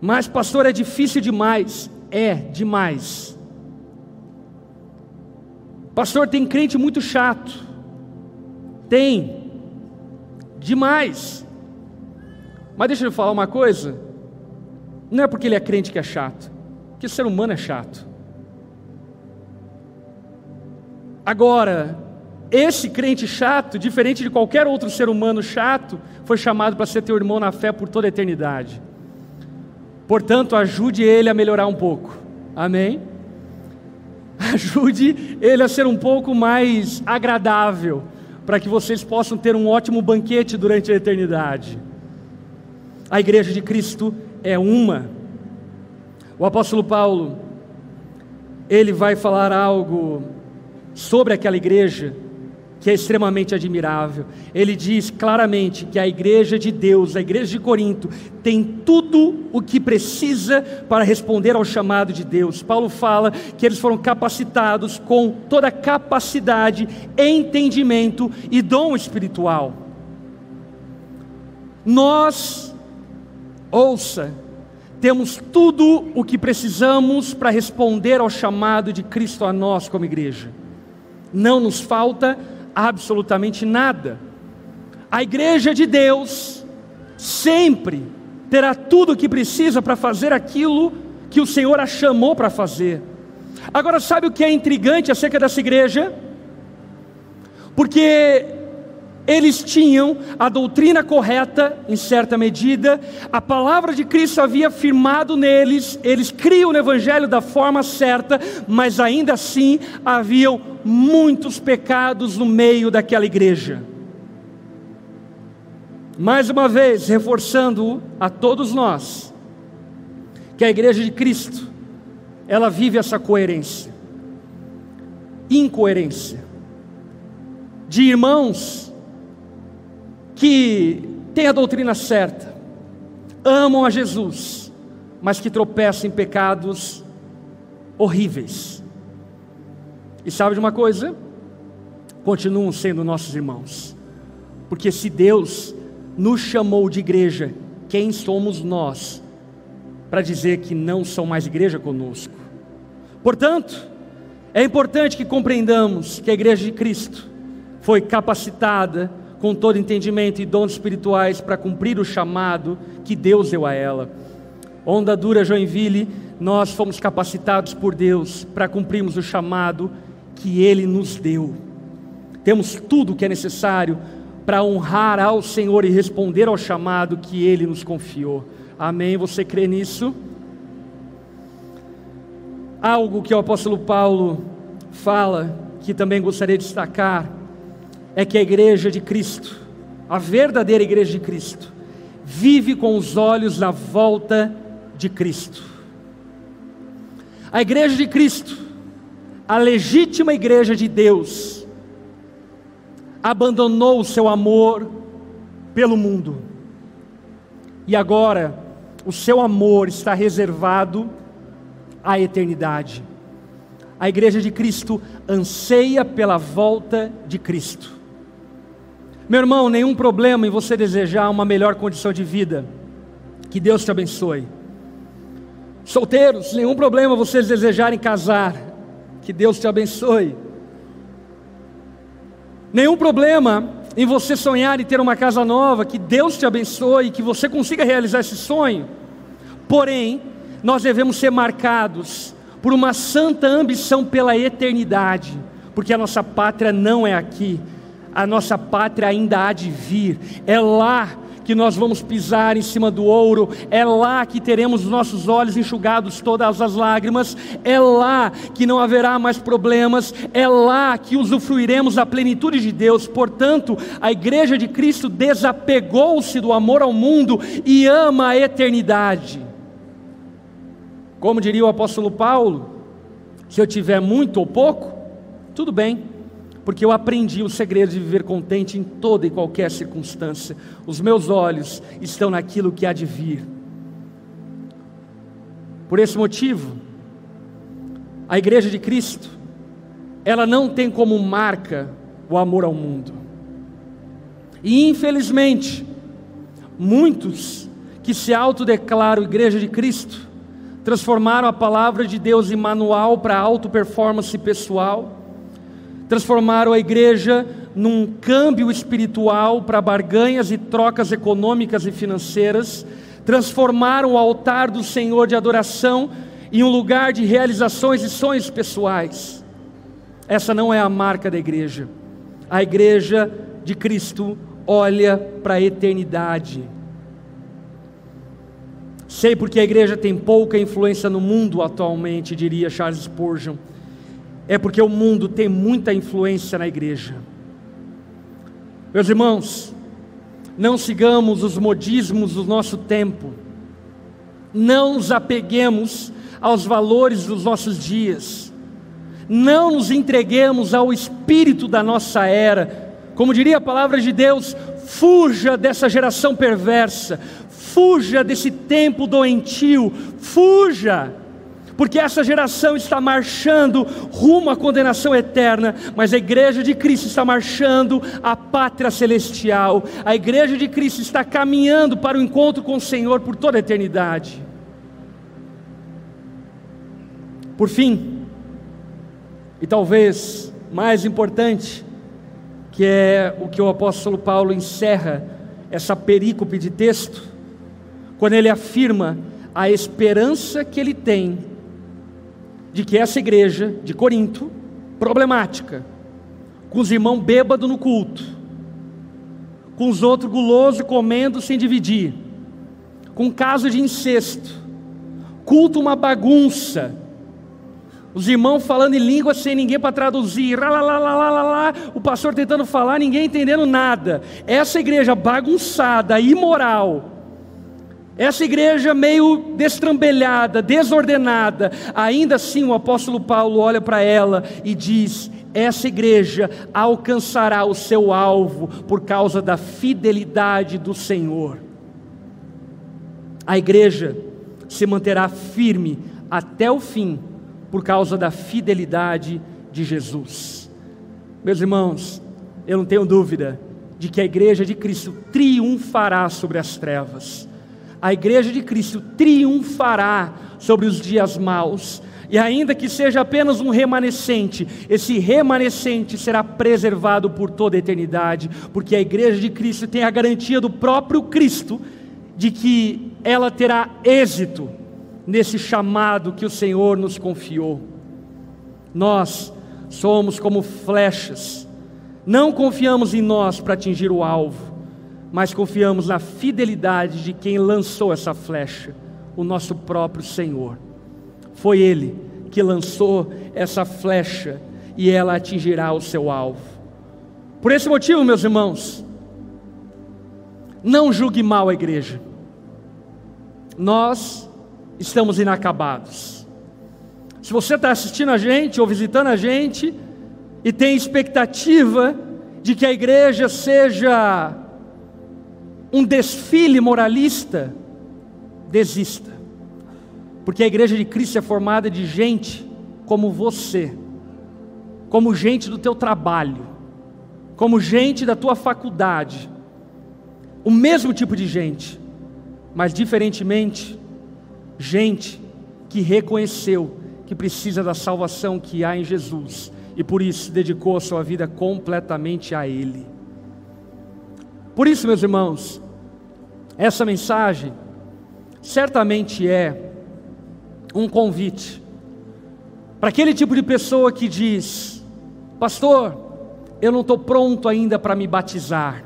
Mas, pastor, é difícil demais. É demais. Pastor, tem crente muito chato. Tem. Demais. Mas deixa eu falar uma coisa. Não é porque ele é crente que é chato. Porque o ser humano é chato. Agora, esse crente chato, diferente de qualquer outro ser humano chato, foi chamado para ser teu irmão na fé por toda a eternidade. Portanto, ajude ele a melhorar um pouco. Amém? *laughs* Ajude ele a ser um pouco mais agradável, para que vocês possam ter um ótimo banquete durante a eternidade. A igreja de Cristo é uma. O apóstolo Paulo, ele vai falar algo sobre aquela igreja que é extremamente admirável. Ele diz claramente que a igreja de Deus, a igreja de Corinto, tem tudo o que precisa para responder ao chamado de Deus. Paulo fala que eles foram capacitados com toda capacidade, entendimento e dom espiritual. Nós, ouça, temos tudo o que precisamos para responder ao chamado de Cristo a nós como igreja não nos falta absolutamente nada. A igreja de Deus sempre terá tudo o que precisa para fazer aquilo que o Senhor a chamou para fazer. Agora, sabe o que é intrigante acerca dessa igreja? Porque eles tinham a doutrina correta, em certa medida, a palavra de Cristo havia firmado neles, eles criam no Evangelho da forma certa, mas ainda assim haviam muitos pecados no meio daquela igreja. Mais uma vez, reforçando a todos nós, que a igreja de Cristo, ela vive essa coerência, incoerência, de irmãos que têm a doutrina certa, amam a Jesus, mas que tropeçam em pecados horríveis. E sabe de uma coisa? Continuam sendo nossos irmãos, porque se Deus nos chamou de igreja, quem somos nós para dizer que não são mais igreja conosco? Portanto, é importante que compreendamos que a igreja de Cristo foi capacitada com todo entendimento e dons espirituais para cumprir o chamado que Deus deu a ela. Onda Dura Joinville, nós fomos capacitados por Deus para cumprirmos o chamado que Ele nos deu. Temos tudo o que é necessário para honrar ao Senhor e responder ao chamado que Ele nos confiou. Amém? Você crê nisso? Algo que o apóstolo Paulo fala, que também gostaria de destacar, é que a igreja de Cristo, a verdadeira igreja de Cristo, vive com os olhos na volta de Cristo. A igreja de Cristo, a legítima igreja de Deus, abandonou o seu amor pelo mundo. E agora, o seu amor está reservado à eternidade. A igreja de Cristo anseia pela volta de Cristo. Meu irmão, nenhum problema em você desejar uma melhor condição de vida. Que Deus te abençoe. Solteiros, nenhum problema vocês desejarem casar. Que Deus te abençoe. Nenhum problema em você sonhar em ter uma casa nova. Que Deus te abençoe, que você consiga realizar esse sonho. Porém, nós devemos ser marcados por uma santa ambição pela eternidade, porque a nossa pátria não é aqui, a nossa pátria ainda há de vir, é lá que nós vamos pisar em cima do ouro, é lá que teremos os nossos olhos enxugados todas as lágrimas, é lá que não haverá mais problemas, é lá que usufruiremos da plenitude de Deus. Portanto, a igreja de Cristo desapegou-se do amor ao mundo e ama a eternidade. Como diria o apóstolo Paulo, se eu tiver muito ou pouco, tudo bem, porque eu aprendi o segredo de viver contente em toda e qualquer circunstância. Os meus olhos estão naquilo que há de vir. Por esse motivo, a igreja de Cristo, ela não tem como marca o amor ao mundo. E infelizmente, muitos que se autodeclaram igreja de Cristo, transformaram a palavra de Deus em manual para auto performance pessoal, transformaram a igreja num câmbio espiritual para barganhas e trocas econômicas e financeiras, transformaram o altar do Senhor de adoração em um lugar de realizações e sonhos pessoais. Essa não é a marca da igreja. A igreja de Cristo olha para a eternidade Sei porque a igreja tem pouca influência no mundo atualmente, diria Charles Spurgeon. É porque o mundo tem muita influência na igreja. Meus irmãos, não sigamos os modismos do nosso tempo. Não nos apeguemos aos valores dos nossos dias. Não nos entreguemos ao espírito da nossa era. Como diria a palavra de Deus, fuja dessa geração perversa, fuja desse tempo doentio, fuja, porque essa geração está marchando rumo à condenação eterna, mas a igreja de Cristo está marchando à pátria celestial, a igreja de Cristo está caminhando para o encontro com o Senhor por toda a eternidade. Por fim, e talvez mais importante, que é o que o apóstolo Paulo encerra essa perícope de texto, quando ele afirma a esperança que ele tem de que essa igreja de Corinto, problemática, com os irmãos bêbados no culto, com os outros gulosos comendo sem dividir, com caso de incesto, culto uma bagunça, os irmãos falando em língua sem ninguém para traduzir, lá, lá, lá, lá, lá, o pastor tentando falar, ninguém entendendo nada. Essa igreja bagunçada, imoral, essa igreja meio destrambelhada, desordenada, ainda assim o apóstolo Paulo olha para ela e diz: essa igreja alcançará o seu alvo por causa da fidelidade do Senhor. A igreja se manterá firme até o fim por causa da fidelidade de Jesus. Meus irmãos, eu não tenho dúvida de que a igreja de Cristo triunfará sobre as trevas a igreja de Cristo triunfará sobre os dias maus. E ainda que seja apenas um remanescente, esse remanescente será preservado por toda a eternidade, porque a igreja de Cristo tem a garantia do próprio Cristo de que ela terá êxito nesse chamado que o Senhor nos confiou. Nós somos como flechas, não confiamos em nós para atingir o alvo, mas confiamos na fidelidade de quem lançou essa flecha, o nosso próprio Senhor. Foi Ele que lançou essa flecha e ela atingirá o seu alvo. Por esse motivo, meus irmãos, não julgue mal a igreja. Nós estamos inacabados. Se você está assistindo a gente ou visitando a gente e tem expectativa de que a igreja seja um desfile moralista, desista. Porque a igreja de Cristo é formada de gente como você, como gente do teu trabalho, como gente da tua faculdade, o mesmo tipo de gente, mas diferentemente, gente que reconheceu que precisa da salvação que há em Jesus e por isso dedicou a sua vida completamente a Ele. Por isso, meus irmãos, essa mensagem certamente é um convite para aquele tipo de pessoa que diz: Pastor, eu não estou pronto ainda para me batizar.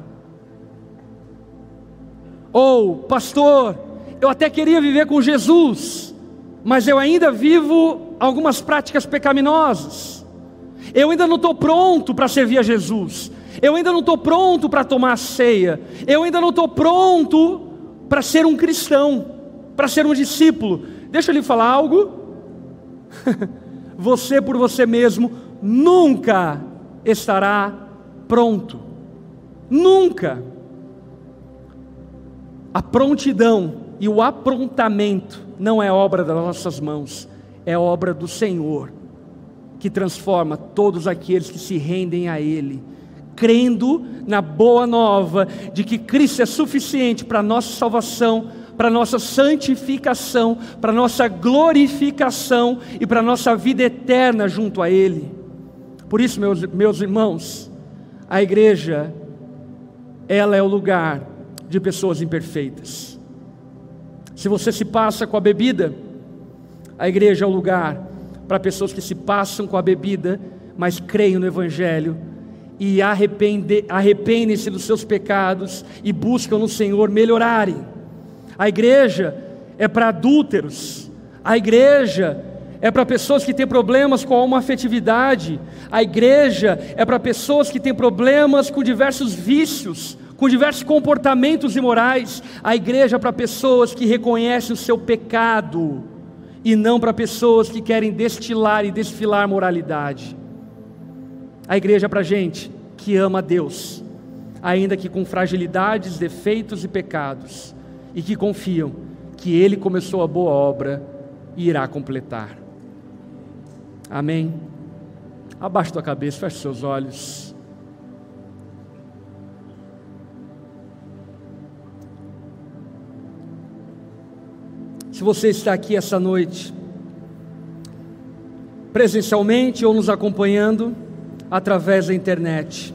Ou, pastor, eu até queria viver com Jesus, mas eu ainda vivo algumas práticas pecaminosas. Eu ainda não estou pronto para servir a Jesus. Eu ainda não estou pronto para tomar a ceia. Eu ainda não estou pronto para ser um cristão, para ser um discípulo. Deixa eu lhe falar algo. *laughs* você por você mesmo nunca estará pronto. Nunca. A prontidão e o aprontamento não é obra das nossas mãos, é obra do Senhor, que transforma todos aqueles que se rendem a Ele, crendo na boa nova de que Cristo é suficiente para a nossa salvação, para a nossa santificação, para a nossa glorificação e para a nossa vida eterna junto a Ele. Por isso, meus, meus irmãos, a igreja, ela é o lugar de pessoas imperfeitas. Se você se passa com a bebida, a igreja é o lugar para pessoas que se passam com a bebida, mas creem no Evangelho e arrependem-se dos seus pecados e buscam no Senhor melhorarem. A igreja é para adúlteros, a igreja é para pessoas que têm problemas com a afetividade, a igreja é para pessoas que têm problemas com diversos vícios, com diversos comportamentos imorais, a igreja é para pessoas que reconhecem o seu pecado, e não para pessoas que querem destilar e desfilar moralidade. A igreja para gente que ama a Deus, ainda que com fragilidades, defeitos e pecados, e que confiam que Ele começou a boa obra e irá completar. Amém? Abaixe tua cabeça, feche seus olhos. Se você está aqui essa noite, presencialmente ou nos acompanhando através da internet,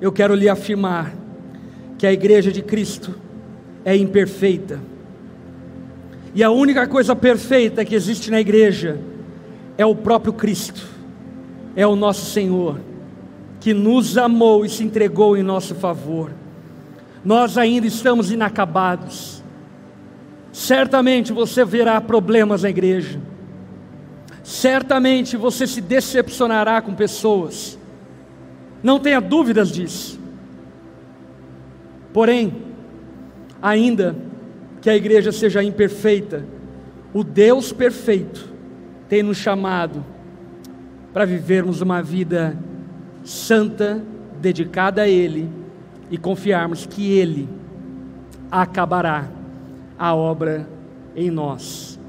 eu quero lhe afirmar que a igreja de Cristo é imperfeita. E a única coisa perfeita que existe na igreja é o próprio Cristo, é o nosso Senhor, que nos amou e se entregou em nosso favor. Nós ainda estamos inacabados. Certamente você verá problemas na igreja. Certamente você se decepcionará com pessoas. Não tenha dúvidas disso. Porém, ainda que a igreja seja imperfeita, o Deus perfeito tem nos chamado para vivermos uma vida santa, dedicada a Ele e confiarmos que Ele acabará a obra em nós.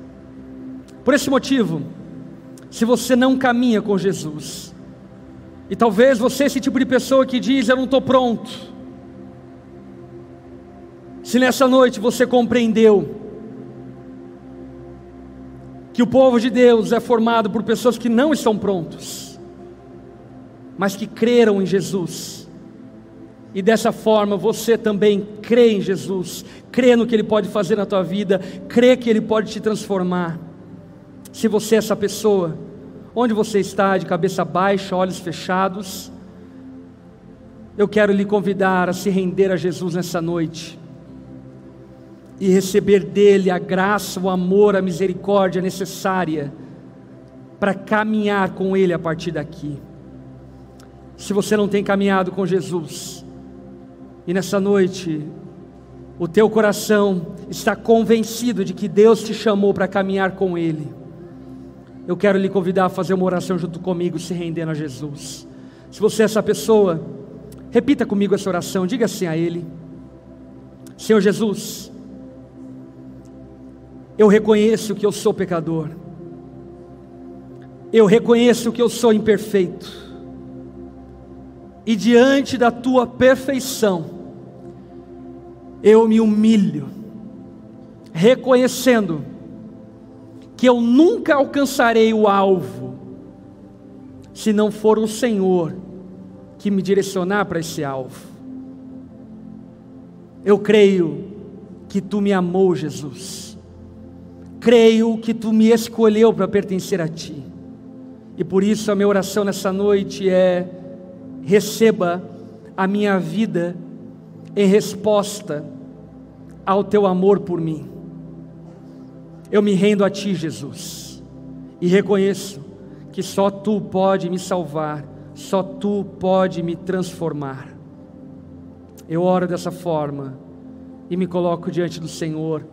Por esse motivo, se você não caminha com Jesus, e talvez você é esse tipo de pessoa que diz: Eu não estou pronto. Se nessa noite você compreendeu que o povo de Deus é formado por pessoas que não estão prontos, mas que creram em Jesus. E dessa forma você também crê em Jesus, crê no que Ele pode fazer na tua vida, crê que Ele pode te transformar. Se você é essa pessoa, onde você está, de cabeça baixa, olhos fechados, eu quero lhe convidar a se render a Jesus nessa noite e receber dele a graça, o amor, a misericórdia necessária para caminhar com ele a partir daqui. Se você não tem caminhado com Jesus, e nessa noite o teu coração está convencido de que Deus te chamou para caminhar com Ele, eu quero lhe convidar a fazer uma oração junto comigo, se rendendo a Jesus. Se você é essa pessoa, repita comigo essa oração, diga assim a Ele: Senhor Jesus, eu reconheço que eu sou pecador. Eu reconheço que eu sou imperfeito. e diante da tua perfeição, eu me humilho, reconhecendo que eu nunca alcançarei o alvo, se não for o Senhor que me direcionar para esse alvo. Eu creio que tu me amou, Jesus. Creio que tu me escolheu para pertencer a ti. E por isso a minha oração nessa noite é: receba a minha vida em resposta ao teu amor por mim. Eu me rendo a ti, Jesus, e reconheço que só tu pode me salvar, só tu pode me transformar. Eu oro dessa forma e me coloco diante do Senhor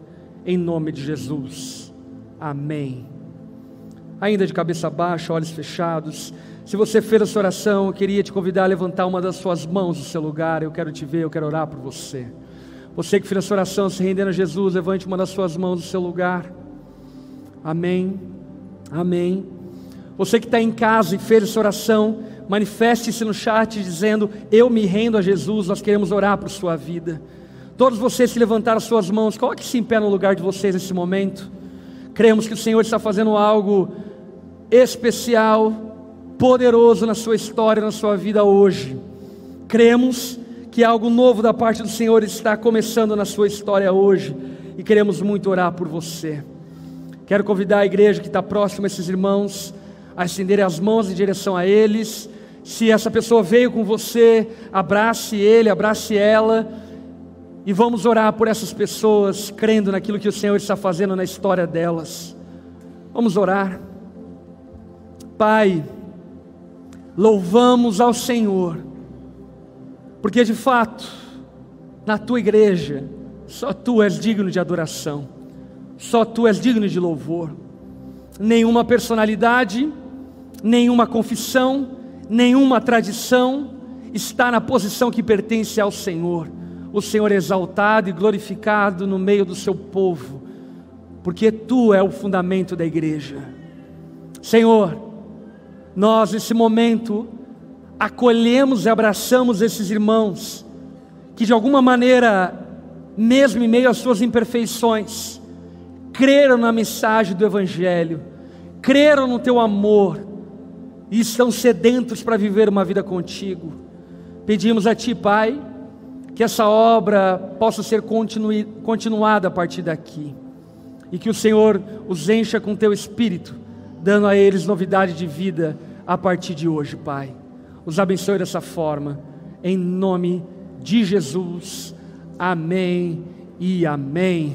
em nome de Jesus. Amém. Ainda de cabeça baixa, olhos fechados. Se você fez essa oração, eu queria te convidar a levantar uma das suas mãos do seu lugar. Eu quero te ver, eu quero orar por você. Você que fez essa oração, se rendendo a Jesus, levante uma das suas mãos do seu lugar. Amém. Amém. Você que está em casa e fez essa oração, manifeste-se no chat dizendo: Eu me rendo a Jesus, nós queremos orar por sua vida. Todos vocês que levantaram suas mãos, coloque-se em pé no lugar de vocês nesse momento. Cremos que o Senhor está fazendo algo especial, poderoso na sua história, na sua vida hoje. Cremos que algo novo da parte do Senhor está começando na sua história hoje e queremos muito orar por você. Quero convidar a igreja que está próxima a esses irmãos a estenderem as mãos em direção a eles. Se essa pessoa veio com você, abrace ele, abrace ela e vamos orar por essas pessoas, crendo naquilo que o Senhor está fazendo na história delas. Vamos orar. Pai, louvamos ao Senhor, porque de fato, na tua igreja, só tu és digno de adoração, só tu és digno de louvor. Nenhuma personalidade, nenhuma confissão, nenhuma tradição está na posição que pertence ao Senhor o Senhor exaltado e glorificado no meio do seu povo, porque tu é o fundamento da igreja. Senhor, nós nesse momento acolhemos e abraçamos esses irmãos que de alguma maneira, mesmo em meio às suas imperfeições, creram na mensagem do Evangelho, creram no teu amor e estão sedentos para viver uma vida contigo. Pedimos a Ti, Pai, que essa obra possa ser continuada a partir daqui, e que o Senhor os encha com teu espírito, dando a eles novidade de vida a partir de hoje, Pai. Os abençoe dessa forma, em nome de Jesus. Amém e amém.